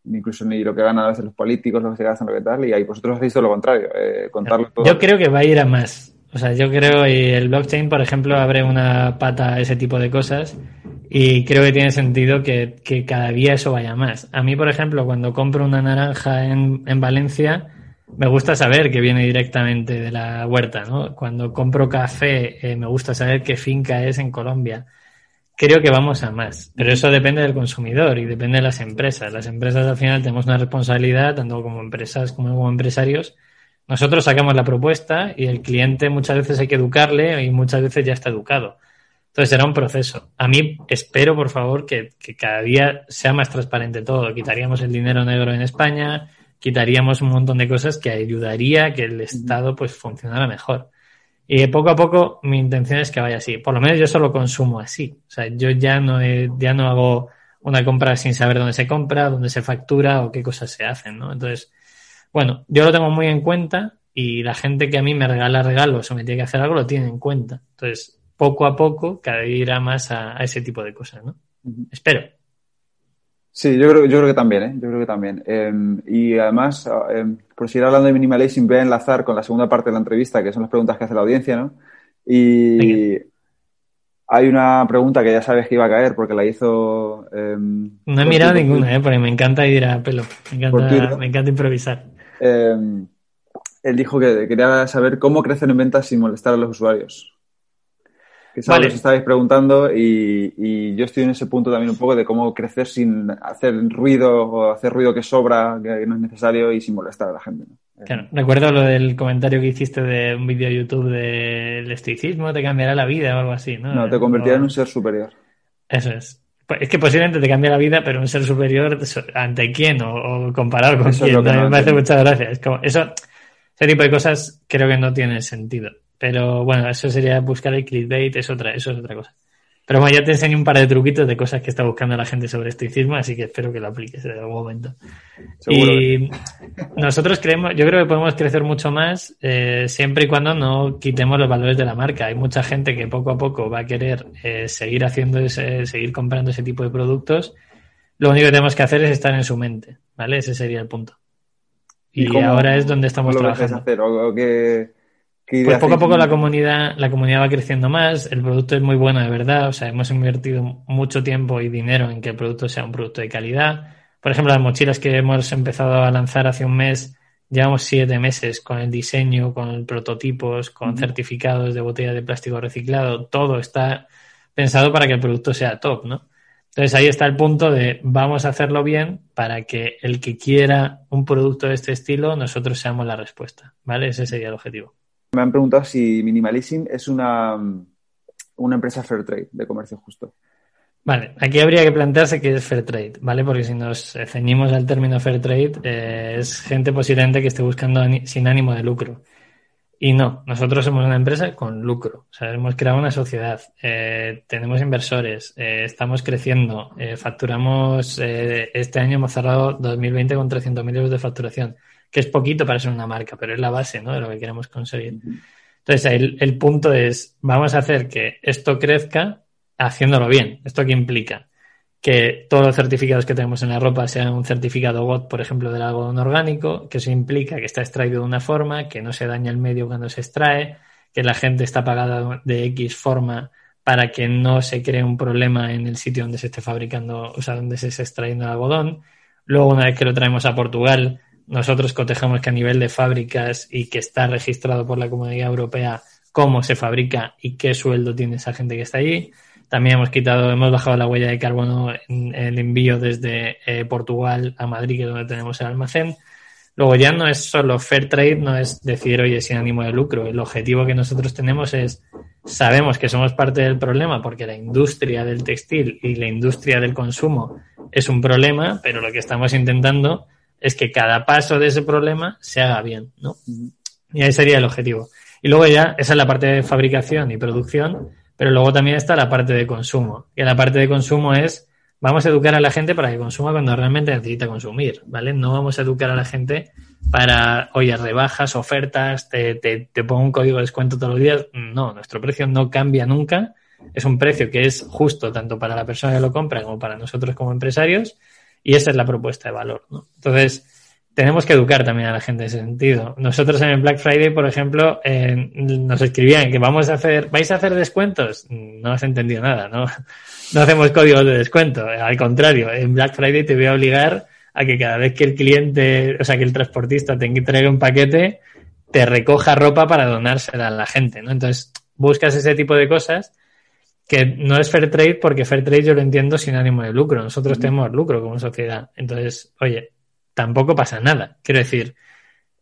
incluso ni lo que ganan a veces los políticos, lo que se gastan, lo que tal, y ahí vosotros hacéis todo lo contrario, eh, contarlo todo. Yo creo que va a ir a más. O sea, yo creo, y el blockchain, por ejemplo, abre una pata a ese tipo de cosas, y creo que tiene sentido que, que cada día eso vaya más. A mí, por ejemplo, cuando compro una naranja en, en Valencia, me gusta saber que viene directamente de la huerta, ¿no? Cuando compro café, eh, me gusta saber qué finca es en Colombia creo que vamos a más, pero eso depende del consumidor y depende de las empresas. Las empresas al final tenemos una responsabilidad, tanto como empresas como como empresarios. Nosotros sacamos la propuesta y el cliente muchas veces hay que educarle y muchas veces ya está educado. Entonces será un proceso. A mí espero, por favor, que, que cada día sea más transparente todo. Quitaríamos el dinero negro en España, quitaríamos un montón de cosas que ayudaría a que el Estado pues funcionara mejor. Y poco a poco mi intención es que vaya así. Por lo menos yo solo consumo así. O sea, yo ya no, ya no hago una compra sin saber dónde se compra, dónde se factura o qué cosas se hacen, ¿no? Entonces, bueno, yo lo tengo muy en cuenta y la gente que a mí me regala regalos o me tiene que hacer algo lo tiene en cuenta. Entonces, poco a poco cada vez irá más a, a ese tipo de cosas, ¿no? Espero. Sí, yo creo, yo creo que también, ¿eh? Yo creo que también. Eh, y además, eh, por seguir hablando de minimalism, voy a enlazar con la segunda parte de la entrevista, que son las preguntas que hace la audiencia, ¿no? Y Venga. hay una pregunta que ya sabes que iba a caer porque la hizo... Em, no he mirado ninguna, ¿eh? Porque me encanta ir a pelo. Me encanta, me encanta improvisar. Em, él dijo que quería saber cómo crecen en ventas sin molestar a los usuarios que algo vale. os estabais preguntando y, y, yo estoy en ese punto también un poco de cómo crecer sin hacer ruido o hacer ruido que sobra, que no es necesario y sin molestar a la gente. ¿no? Claro, recuerdo lo del comentario que hiciste de un vídeo de YouTube del estoicismo, te cambiará la vida o algo así, ¿no? No, te convertirá en un ser superior. Eso es. Pues es que posiblemente te cambie la vida, pero un ser superior ante quién o, o comparado con eso quién. No, me hace muchas gracias. Como, eso, ese tipo de cosas creo que no tiene sentido. Pero bueno, eso sería buscar el clickbait, es otra, eso es otra cosa. Pero bueno, ya te enseño un par de truquitos de cosas que está buscando la gente sobre estoicismo, así que espero que lo apliques en algún momento. Seguro. Y nosotros creemos, yo creo que podemos crecer mucho más eh, siempre y cuando no quitemos los valores de la marca. Hay mucha gente que poco a poco va a querer eh, seguir haciendo ese, seguir comprando ese tipo de productos. Lo único que tenemos que hacer es estar en su mente, ¿vale? Ese sería el punto. Y, ¿Y ahora es donde estamos lo trabajando. Hacer? ¿O, o que pues poco a poco la comunidad, la comunidad va creciendo más, el producto es muy bueno de verdad, o sea, hemos invertido mucho tiempo y dinero en que el producto sea un producto de calidad. Por ejemplo, las mochilas que hemos empezado a lanzar hace un mes, llevamos siete meses con el diseño, con prototipos, con certificados de botella de plástico reciclado, todo está pensado para que el producto sea top, ¿no? Entonces ahí está el punto de vamos a hacerlo bien para que el que quiera un producto de este estilo, nosotros seamos la respuesta, ¿vale? Ese sería el objetivo. Me han preguntado si Minimalism es una, una empresa fair trade de comercio justo. Vale, aquí habría que plantearse qué es fair trade, ¿vale? Porque si nos ceñimos al término fair trade, eh, es gente posiblemente que esté buscando sin ánimo de lucro. Y no, nosotros somos una empresa con lucro. O sea, hemos creado una sociedad, eh, tenemos inversores, eh, estamos creciendo, facturamos, este año hemos cerrado 2020 con 300.000 euros de facturación, que es poquito para ser una marca, pero es la base ¿no? de lo que queremos conseguir. Entonces, el, el punto es, vamos a hacer que esto crezca haciéndolo bien. ¿Esto qué implica? que todos los certificados que tenemos en la ropa sean un certificado GOT, por ejemplo, del algodón orgánico, que eso implica que está extraído de una forma, que no se daña el medio cuando se extrae, que la gente está pagada de X forma para que no se cree un problema en el sitio donde se esté fabricando, o sea, donde se esté extrayendo el algodón. Luego, una vez que lo traemos a Portugal, nosotros cotejamos que a nivel de fábricas y que está registrado por la Comunidad Europea cómo se fabrica y qué sueldo tiene esa gente que está allí. También hemos quitado, hemos bajado la huella de carbono en el envío desde eh, Portugal a Madrid, que es donde tenemos el almacén. Luego ya no es solo fair trade, no es decir, oye, sin ánimo de lucro. El objetivo que nosotros tenemos es, sabemos que somos parte del problema porque la industria del textil y la industria del consumo es un problema, pero lo que estamos intentando es que cada paso de ese problema se haga bien, ¿no? Y ahí sería el objetivo. Y luego ya, esa es la parte de fabricación y producción, pero luego también está la parte de consumo. Y la parte de consumo es, vamos a educar a la gente para que consuma cuando realmente necesita consumir, ¿vale? No vamos a educar a la gente para, oye, rebajas, ofertas, te, te, te pongo un código de descuento todos los días. No, nuestro precio no cambia nunca. Es un precio que es justo tanto para la persona que lo compra como para nosotros como empresarios. Y esa es la propuesta de valor, ¿no? Entonces, tenemos que educar también a la gente en ese sentido. Nosotros en el Black Friday, por ejemplo, eh, nos escribían que vamos a hacer, ¿vais a hacer descuentos? No has entendido nada, ¿no? No hacemos códigos de descuento. Al contrario, en Black Friday te voy a obligar a que cada vez que el cliente, o sea, que el transportista te entregue un paquete, te recoja ropa para donársela a la gente, ¿no? Entonces, buscas ese tipo de cosas que no es fair trade porque fair trade yo lo entiendo sin ánimo de lucro. Nosotros tenemos lucro como sociedad. Entonces, oye, tampoco pasa nada. Quiero decir,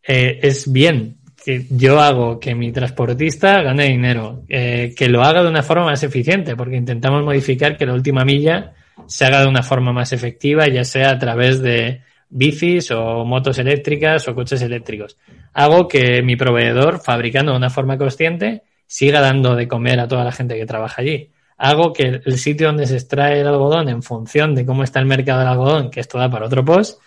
eh, es bien que yo hago que mi transportista gane dinero, eh, que lo haga de una forma más eficiente, porque intentamos modificar que la última milla se haga de una forma más efectiva, ya sea a través de bicis o motos eléctricas o coches eléctricos. Hago que mi proveedor, fabricando de una forma consciente, siga dando de comer a toda la gente que trabaja allí. Hago que el sitio donde se extrae el algodón, en función de cómo está el mercado del algodón, que esto da para otro post,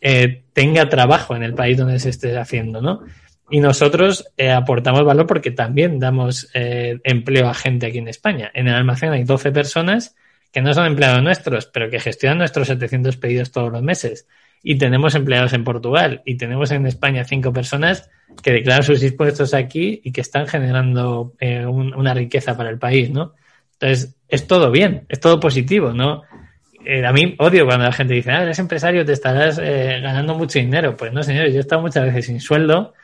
eh, tenga trabajo en el país donde se esté haciendo, ¿no? Y nosotros eh, aportamos valor porque también damos eh, empleo a gente aquí en España. En el almacén hay 12 personas que no son empleados nuestros, pero que gestionan nuestros 700 pedidos todos los meses. Y tenemos empleados en Portugal y tenemos en España cinco personas que declaran sus impuestos aquí y que están generando eh, un, una riqueza para el país, ¿no? Entonces, es todo bien, es todo positivo, ¿no? Eh, a mí odio cuando la gente dice, ah, eres empresario, te estarás eh, ganando mucho dinero. Pues no, señores, yo he estado muchas veces sin sueldo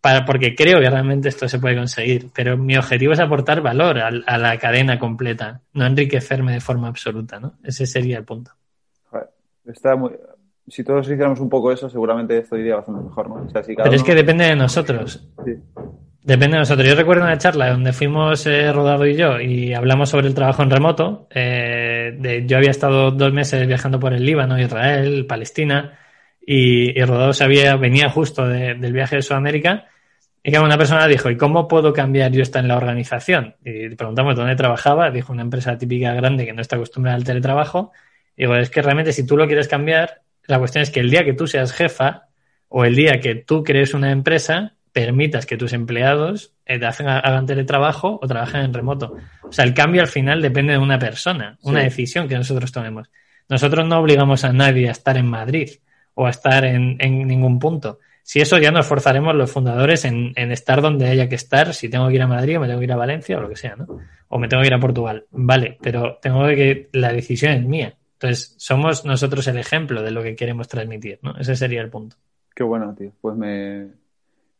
para, porque creo que realmente esto se puede conseguir. Pero mi objetivo es aportar valor a, a la cadena completa, no enriquecerme de forma absoluta, ¿no? Ese sería el punto. Está muy... Si todos hiciéramos un poco eso, seguramente esto iría bastante mejor, ¿no? O sea, si cada Pero es que depende de nosotros. Sí. Depende de nosotros. Yo recuerdo una charla donde fuimos eh, Rodado y yo y hablamos sobre el trabajo en remoto. Eh, yo había estado dos meses viajando por el Líbano, Israel, Palestina y, Rodado sabía, venía justo de- del viaje de Sudamérica y una persona dijo, ¿y cómo puedo cambiar yo esta en la organización? Y preguntamos dónde trabajaba. Dijo una empresa típica grande que no está acostumbrada al teletrabajo. Y digo, es que realmente si tú lo quieres cambiar, la cuestión es que el día que tú seas jefa o el día que tú crees una empresa, permitas que tus empleados eh, te hacen- hagan teletrabajo o trabajen en remoto. O sea, el cambio al final depende de una persona, una Sí. decisión que nosotros tomemos. Nosotros no obligamos a nadie a estar en Madrid o a estar en, en ningún punto. Si eso ya nos forzaremos los fundadores en, en estar donde haya que estar, si tengo que ir a Madrid o me tengo que ir a Valencia o lo que sea, ¿no? O me tengo que ir a Portugal. Vale, pero tengo que, la decisión es mía. Entonces, somos nosotros el ejemplo de lo que queremos transmitir, ¿no? Ese sería el punto. Qué bueno, tío. Pues me,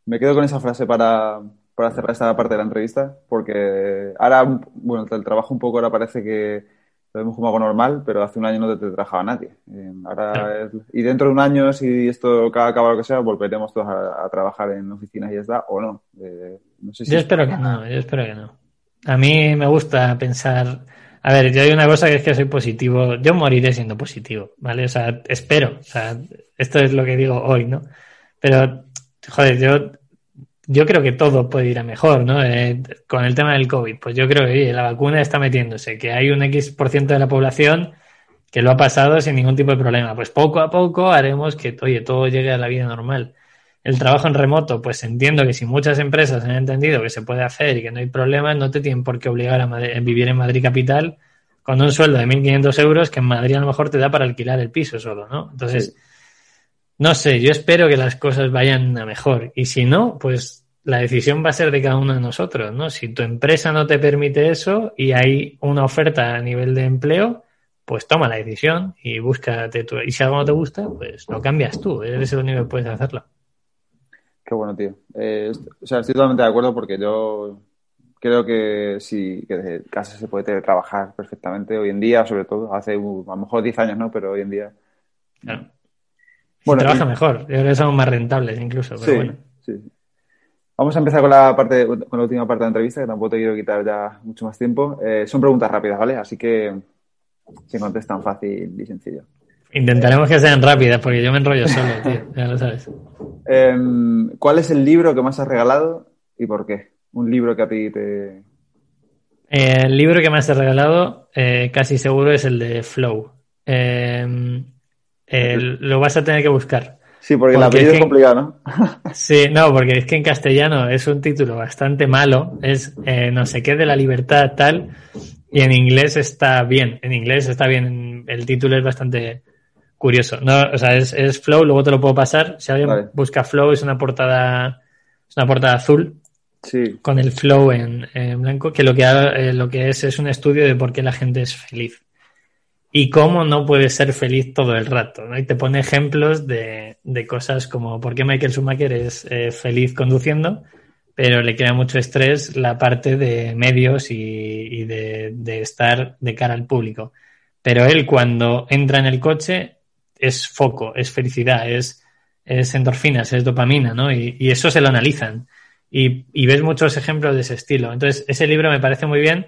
me quedo con esa frase para, para cerrar esta parte de la entrevista, porque ahora, bueno, el trabajo un poco ahora parece que lo vemos como algo normal, pero hace un año no te trabajaba nadie. Eh, ahora es- y dentro de un año, si esto acaba, lo que sea, volveremos todos a, a trabajar en oficinas y ya está, o no. Eh, no sé si Yo espero que no, yo espero que no. A mí me gusta pensar. A ver, yo hay una cosa que es que soy positivo. Yo moriré siendo positivo, ¿vale? O sea, espero. O sea, esto es lo que digo hoy, ¿no? Pero, joder, yo yo creo que todo puede ir a mejor, ¿no? Eh, con el tema del COVID, pues yo creo que la vacuna está metiéndose, que hay un X% por ciento de la población que lo ha pasado sin ningún tipo de problema. Pues poco a poco haremos que, oye, todo llegue a la vida normal. El trabajo en remoto, pues entiendo que si muchas empresas han entendido que se puede hacer y que no hay problema, no te tienen por qué obligar a, vivir en Madrid capital con un sueldo de 1.500 euros que en Madrid a lo mejor te da para alquilar el piso solo, ¿no? Entonces, no sé, yo espero que las cosas vayan a mejor. Y si no, pues la decisión va a ser de cada uno de nosotros, ¿no? Si tu empresa no te permite eso y hay una oferta a nivel de empleo, pues toma la decisión y búscate tú. Y si algo no te gusta, pues lo cambias tú. Eres el único que puedes hacerlo. Qué bueno, tío. Eh, o sea, estoy totalmente de acuerdo porque yo creo que sí, que desde casa se puede trabajar perfectamente hoy en día, sobre todo. Hace a lo mejor 10 años, ¿no? Pero hoy en día. Claro. Bueno, trabaja mejor. Yo creo que son más rentables incluso, pero bueno. Sí. Vamos a empezar con la parte, con la última parte de la entrevista, que tampoco te quiero quitar ya mucho más tiempo. Eh, son preguntas rápidas, ¿vale? Así que se contestan fácil y sencillo. Intentaremos que sean rápidas, porque yo me enrollo solo, tío, ya lo sabes. Em, ¿Cuál es el libro que más has regalado y por qué? Un libro que a ti te... el libro que más he regalado, eh, casi seguro, es el de Flow. Em, lo vas a tener que buscar. Sí, porque, el apellido es, complicado, ¿no? sí, no, porque es que en castellano es un título bastante malo, es eh, no sé qué de la libertad tal, y en inglés está bien, en inglés está bien, el título es bastante curioso. No, o sea, es, Flow, luego te lo puedo pasar. Si alguien busca Flow, es una portada, es una portada azul. Sí. Con el flow en, blanco, que lo que, eh, lo que es es un estudio de por qué la gente es feliz y cómo no puede ser feliz todo el rato. ¿no? Y te pone ejemplos de, de cosas como por qué Michael Schumacher es eh, feliz conduciendo, pero le crea mucho estrés la parte de medios y, y de, de, estar de cara al público. Pero él cuando entra en el coche es foco, es felicidad, es, es endorfinas, es dopamina, ¿no? Y, y eso se lo analizan. Y, y, ves muchos ejemplos de ese estilo. Entonces, ese libro me parece muy bien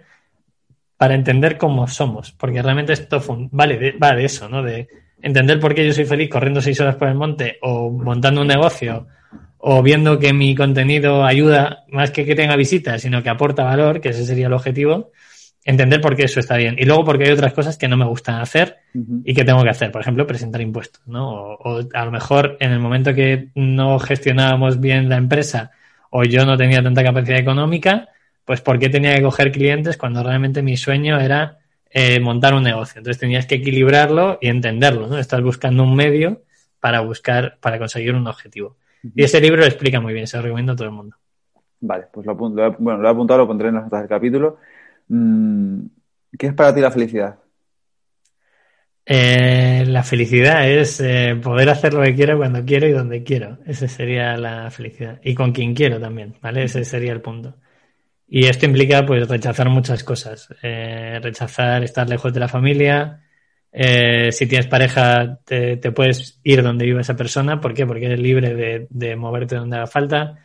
para entender cómo somos, porque realmente esto vale de, va de eso, ¿no? De entender por qué yo soy feliz corriendo seis horas por el monte o montando un negocio o viendo que mi contenido ayuda más que que tenga visitas, sino que aporta valor, que ese sería el objetivo, entender por qué eso está bien. Y luego porque hay otras cosas que no me gustan hacer y que tengo que hacer. Por ejemplo, presentar impuestos, ¿no? O, a lo mejor en el momento que no gestionábamos bien la empresa o yo no tenía tanta capacidad económica, pues ¿por qué tenía que coger clientes cuando realmente mi sueño era eh, montar un negocio? Entonces tenías que equilibrarlo y entenderlo, ¿no? Estás buscando un medio para buscar, para conseguir un objetivo. Y ese libro lo explica muy bien, se lo recomiendo a todo el mundo. Vale, pues lo, apunto, bueno, lo he apuntado, lo pondré en las notas del capítulo. Mm, ¿Qué es para ti la felicidad? Eh, la felicidad es eh, poder hacer lo que quiero cuando quiero y donde quiero. Esa sería la felicidad. Y con quien quiero también, ¿vale? Ese sería el punto. Y esto implica, pues, rechazar muchas cosas. Eh, rechazar estar lejos de la familia. si tienes pareja, te, puedes ir donde vive esa persona. ¿Por qué? Porque eres libre de, de moverte donde haga falta.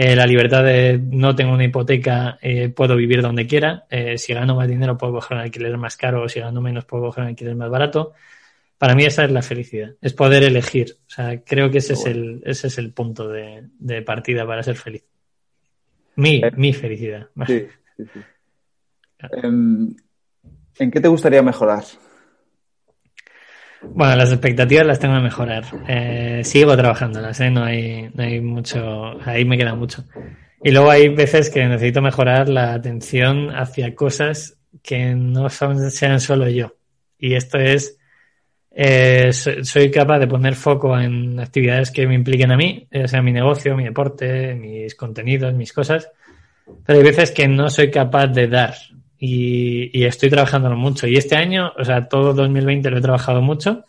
Eh, la libertad de no tengo una hipoteca, eh, puedo vivir donde quiera. Eh, si gano más dinero, puedo coger un alquiler más caro, o si gano menos, puedo coger un alquiler más barato. Para mí esa es la felicidad, es poder elegir. O sea, creo que ese, es, el, ese es el punto de, partida para ser feliz. Mi, mi felicidad. Sí, sí, sí. Em, ¿En qué te gustaría mejorar? Bueno, las expectativas las tengo que mejorar. Eh, sigo trabajándolas, ¿eh? no, hay, no hay mucho, ahí me queda mucho. Y luego hay veces que necesito mejorar la atención hacia cosas que no son, sean solo yo. Y esto es, eh, soy, capaz de poner foco en actividades que me impliquen a mí, o sea mi negocio, mi deporte, mis contenidos, mis cosas. Pero hay veces que no soy capaz de dar y, estoy trabajándolo mucho. Y este año, o sea, todo 2020 lo he trabajado mucho.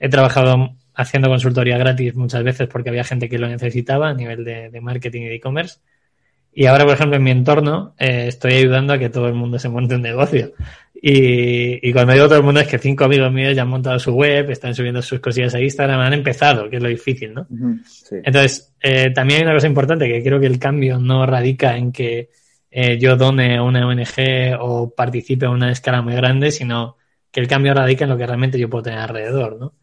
He trabajado haciendo consultoría gratis muchas veces porque había gente que lo necesitaba a nivel de, marketing y de e-commerce. Y ahora, por ejemplo, en mi entorno eh, estoy ayudando a que todo el mundo se monte un negocio. Y, y, cuando digo todo el mundo es que cinco amigos míos ya han montado su web, están subiendo sus cosillas a Instagram, han empezado, que es lo difícil, ¿no? Entonces, eh, también hay una cosa importante que creo que el cambio no radica en que eh, yo done a una ONG o participe a una escala muy grande, sino que el cambio radica en lo que realmente yo puedo tener alrededor, ¿no?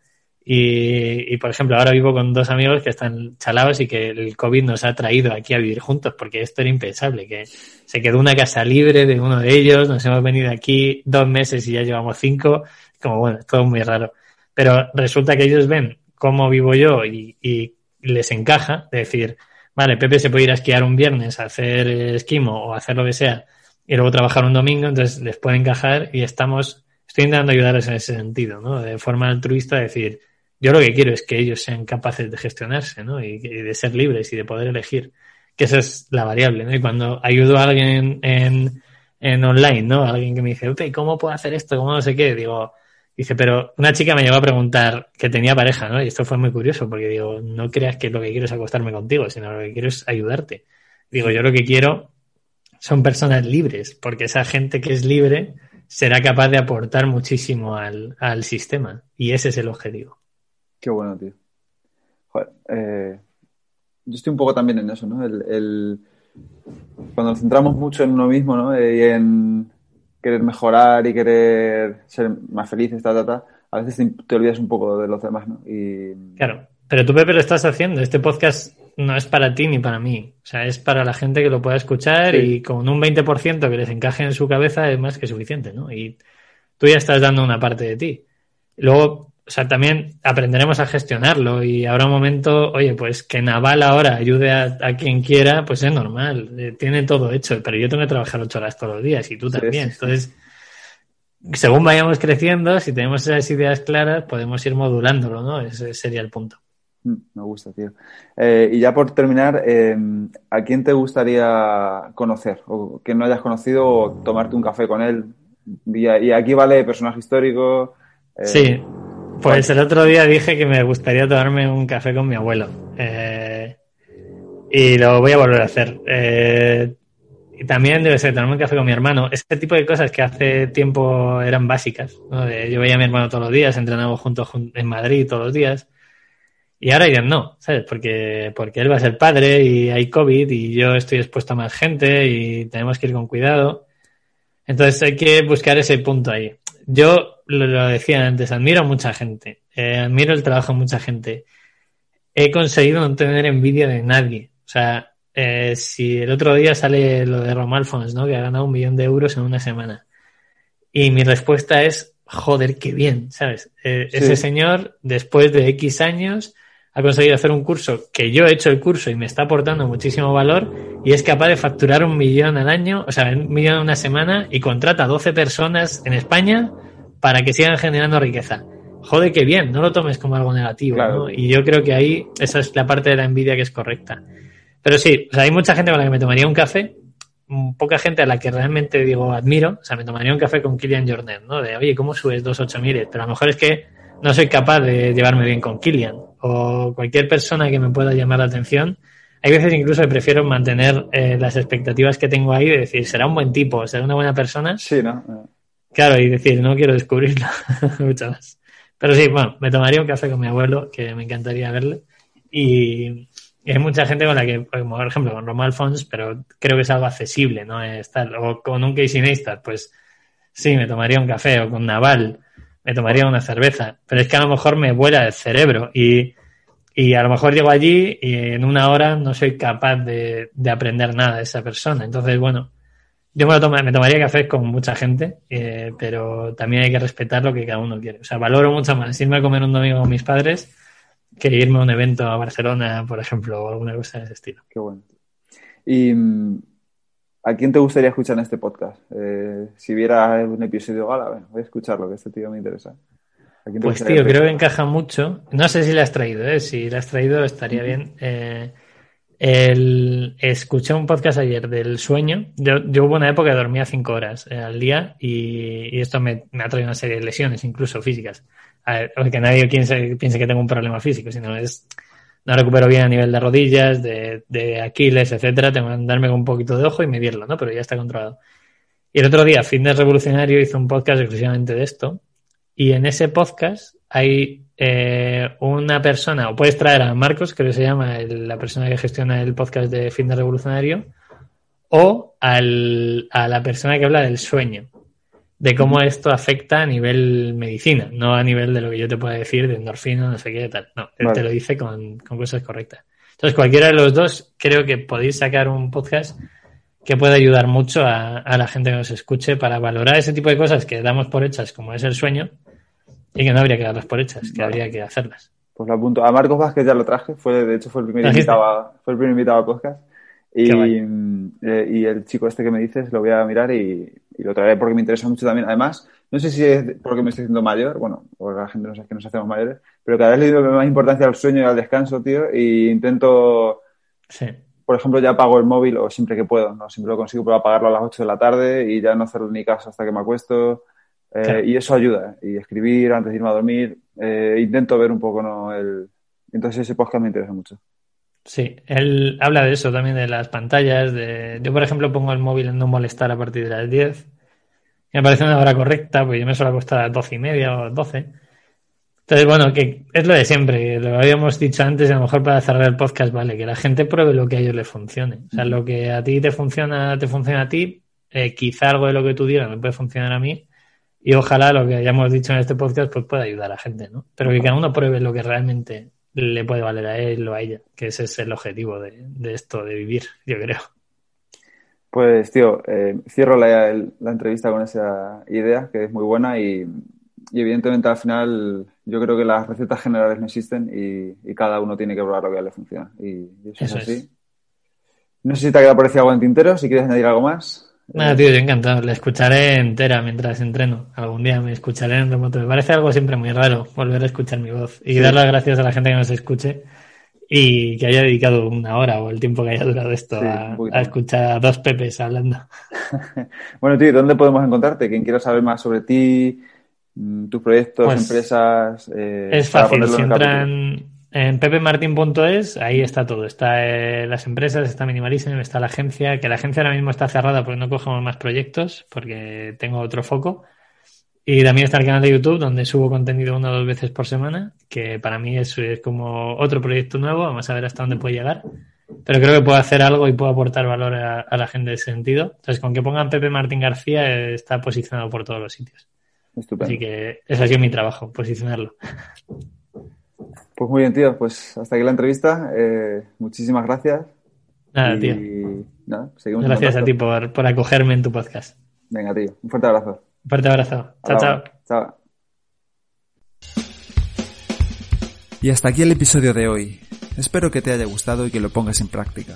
Y, y, por ejemplo, ahora vivo con dos amigos que están chalados y que el COVID nos ha traído aquí a vivir juntos, porque esto era impensable, que se quedó una casa libre de uno de ellos, nos hemos venido aquí dos meses y ya llevamos cinco, como bueno, todo muy raro. Pero resulta que ellos ven cómo vivo yo y, y les encaja, de decir, vale, Pepe se puede ir a esquiar un viernes, a hacer esquimo o hacer lo que sea, y luego trabajar un domingo, entonces les puede encajar y estamos, estoy intentando ayudarles en ese sentido, ¿no? De forma altruista, decir, yo lo que quiero es que ellos sean capaces de gestionarse, ¿no? Y, de ser libres y de poder elegir. Que esa es la variable, ¿no? Y cuando ayudo a alguien en, en online, ¿no? Alguien que me dice, ¿cómo puedo hacer esto? ¿Cómo no sé qué? Digo, dice, pero una chica me llegó a preguntar que tenía pareja, ¿no? Y esto fue muy curioso porque digo, no creas que lo que quiero es acostarme contigo, sino lo que quiero es ayudarte. Digo, yo lo que quiero son personas libres, porque esa gente que es libre será capaz de aportar muchísimo al, al sistema. Y ese es el objetivo. Qué bueno, tío. Joder, eh, yo estoy un poco también en eso, ¿no? El, cuando nos centramos mucho en uno mismo, ¿no? Y en querer mejorar y querer ser más felices, ta, ta, ta, a veces te, olvidas un poco de los demás, ¿no? Y... Claro, pero tú, Pepe, lo estás haciendo. Este podcast no es para ti ni para mí. O sea, es para la gente que lo pueda escuchar y con un 20% que les encaje en su cabeza es más que suficiente, ¿no? Y tú ya estás dando una parte de ti. Luego, o sea, también aprenderemos a gestionarlo y habrá un momento, oye, pues que Naval ahora ayude a, quien quiera, pues es normal, eh, tiene todo hecho, pero yo tengo que trabajar ocho horas todos los días y tú también. Entonces, según vayamos creciendo, si tenemos esas ideas claras, podemos ir modulándolo, ¿no? Ese sería el punto. Mm, me gusta, tío. Eh, y ya por terminar, em, ¿a quién te gustaría conocer? O que no hayas conocido o tomarte un café con él. Y, aquí vale personaje histórico. Eh, sí, pues el otro día dije que me gustaría tomarme un café con mi abuelo. Eh, y lo voy a volver a hacer. Eh, y también debe ser tomarme un café con mi hermano. Este tipo de cosas que hace tiempo eran básicas. yo veía a mi hermano todos los días, entrenábamos juntos en Madrid todos los días. Y ahora ya no, ¿sabes? Porque, porque él va a ser padre y hay COVID y yo estoy expuesto a más gente y tenemos que ir con cuidado. Entonces hay que buscar ese punto ahí. Yo lo, decía antes, admiro a mucha gente, eh, admiro el trabajo de mucha gente. He conseguido no tener envidia de nadie. O sea, eh, si el otro día sale lo de Romalfons, ¿no? Que ha ganado un millón de euros en una semana. Y mi respuesta es, joder, qué bien, ¿sabes? Eh, ese señor, después de X años, ha conseguido hacer un curso que yo he hecho el curso y me está aportando muchísimo valor y es capaz de facturar un millón al año, o sea, un millón en una semana y contrata a 12 personas en España para que sigan generando riqueza. Joder, qué bien, no lo tomes como algo negativo, ¿no? Y yo creo que ahí esa es la parte de la envidia que es correcta. Pero sí, o sea, hay mucha gente con la que me tomaría un café, poca gente a la que realmente digo admiro, o sea, me tomaría un café con Kilian Jornet, ¿no? De, oye, ¿cómo subes dos ocho miles? Pero a lo mejor es que no soy capaz de llevarme bien con Kilian o cualquier persona que me pueda llamar la atención. Hay veces incluso que prefiero mantener eh, las expectativas que tengo ahí de decir, será un buen tipo, será una buena persona. Sí, ¿no? Claro, y decir, no quiero descubrirlo mucho más. Pero sí, bueno, me tomaría un café con mi abuelo, que me encantaría verle. Y, hay mucha gente con la que, como por ejemplo con Roma Alfons, pero creo que es algo accesible, ¿no? Estar, o con un Casey Neistat, pues sí, me tomaría un café, o con Naval, me tomaría una cerveza. Pero es que a lo mejor me vuela el cerebro y, y a lo mejor llego allí y en una hora no soy capaz de, de aprender nada de esa persona. Entonces, bueno, yo me, lo me tomaría café con mucha gente, eh, pero también hay que respetar lo que cada uno quiere. O sea, valoro mucho más irme a comer un domingo con mis padres que irme a un evento a Barcelona, por ejemplo, o alguna cosa de ese estilo. Qué bueno. ¿Y mm, a quién te gustaría escuchar en este podcast? Eh, si viera un episodio, gala, voy a escucharlo, que este tío me interesa. Pues tío, creo que encaja mucho. No sé si la has traído, ¿eh? Si la has traído estaría bien. Eh, el, escuché un podcast ayer del sueño. Yo, yo hubo una época que dormía cinco horas eh, al día y, esto me, ha traído una serie de lesiones, incluso físicas. porque nadie piense, piense que tengo un problema físico, sino es no recupero bien a nivel de rodillas, de, de Aquiles, etcétera. Tengo que andarme con un poquito de ojo y medirlo, ¿no? Pero ya está controlado. Y el otro día, Fitness Revolucionario hizo un podcast exclusivamente de esto. Y en ese podcast hay eh, una persona, o puedes traer a Marcos, que se llama la persona que gestiona el podcast de Fin de Revolucionario, o al, a la persona que habla del sueño. de cómo esto afecta a nivel medicina, no a nivel de lo que yo te pueda decir de endorfina, no sé qué, tal. No, él te lo dice con, con cosas correctas. Entonces, cualquiera de los dos, creo que podéis sacar un podcast que puede ayudar mucho a, a, la gente que nos escuche para valorar ese tipo de cosas que damos por hechas, como es el sueño, y que no habría que darlas por hechas, que habría que hacerlas. Pues lo apunto. A Marcos Vázquez ya lo traje, fue, de hecho fue el primer invitado a, fue el primer invitado a podcast. Y, eh, y el chico este que me dices lo voy a mirar y, y, lo traeré porque me interesa mucho también. Además, no sé si es porque me estoy haciendo mayor, bueno, porque la gente no sabe que nos hacemos mayores, pero cada vez le doy más importancia al sueño y al descanso, tío, y intento, sí. por ejemplo, ya apago el móvil o siempre que puedo, ¿no? Siempre lo consigo, pero apagarlo a las 8 de la tarde y ya no hacerlo ni caso hasta que me acuesto. Eh, claro. Y eso ayuda. Y escribir antes de irme a dormir. Eh, intento ver un poco, ¿no? El... Entonces ese podcast me interesa mucho. Sí, él habla de eso también, de las pantallas. De... Yo, por ejemplo, pongo el móvil en no molestar a partir de las 10. Me parece una hora correcta, pues yo me suelo acostar a las 12 y media o 12. Entonces, bueno, que es lo de siempre, lo habíamos dicho antes y a lo mejor para cerrar el podcast, vale, que la gente pruebe lo que a ellos les funcione. O sea, lo que a ti te funciona, te funciona a ti, eh, quizá algo de lo que tú digas me puede funcionar a mí y ojalá lo que hayamos dicho en este podcast pues pueda ayudar a gente, ¿no? Pero que cada uno pruebe lo que realmente le puede valer a él o a ella, que ese es el objetivo de, de esto, de vivir, yo creo. Pues, tío, eh, cierro la, la, entrevista con esa idea, que es muy buena y, y, evidentemente al final yo creo que las recetas generales no existen y, y cada uno tiene que probar lo que le funciona. Y, eso, eso, es así. Es. No sé si te ha quedado por decir algo en tintero, si quieres añadir algo más. Nada, tío, yo encantado. La escucharé entera mientras entreno. Algún día me escucharé en remoto. Me parece algo siempre muy raro volver a escuchar mi voz y sí. dar las gracias a la gente que nos escuche y que haya dedicado una hora o el tiempo que haya durado esto sí, a, a, escuchar a dos pepes hablando. bueno, tío, ¿dónde podemos encontrarte? Quien quiera saber más sobre ti, mm, tus proyectos, pues empresas. Eh, es fácil, si entran en pepemartin.es, ahí está todo. Está eh, las empresas, está Minimalism, está la agencia, que la agencia ahora mismo está cerrada porque no cogemos más proyectos, porque tengo otro foco. Y también está el canal de YouTube, donde subo contenido una o dos veces por semana, que para mí es, es como otro proyecto nuevo, vamos a ver hasta dónde puede llegar. Pero creo que puedo hacer algo y puedo aportar valor a, a la gente en ese sentido. Entonces, con que pongan Pepe Martín García, eh, está posicionado por todos los sitios. Estupendo. Así que ese ha sido mi trabajo, posicionarlo. Pues muy bien, tío. Pues hasta aquí la entrevista. Eh, muchísimas gracias. Nada, y, tío. Nada, seguimos gracias a ti por, por, acogerme en tu podcast. Venga, tío. Un fuerte abrazo. Un fuerte abrazo. Chao, chao. Chao. Y hasta aquí el episodio de hoy. Espero que te haya gustado y que lo pongas en práctica.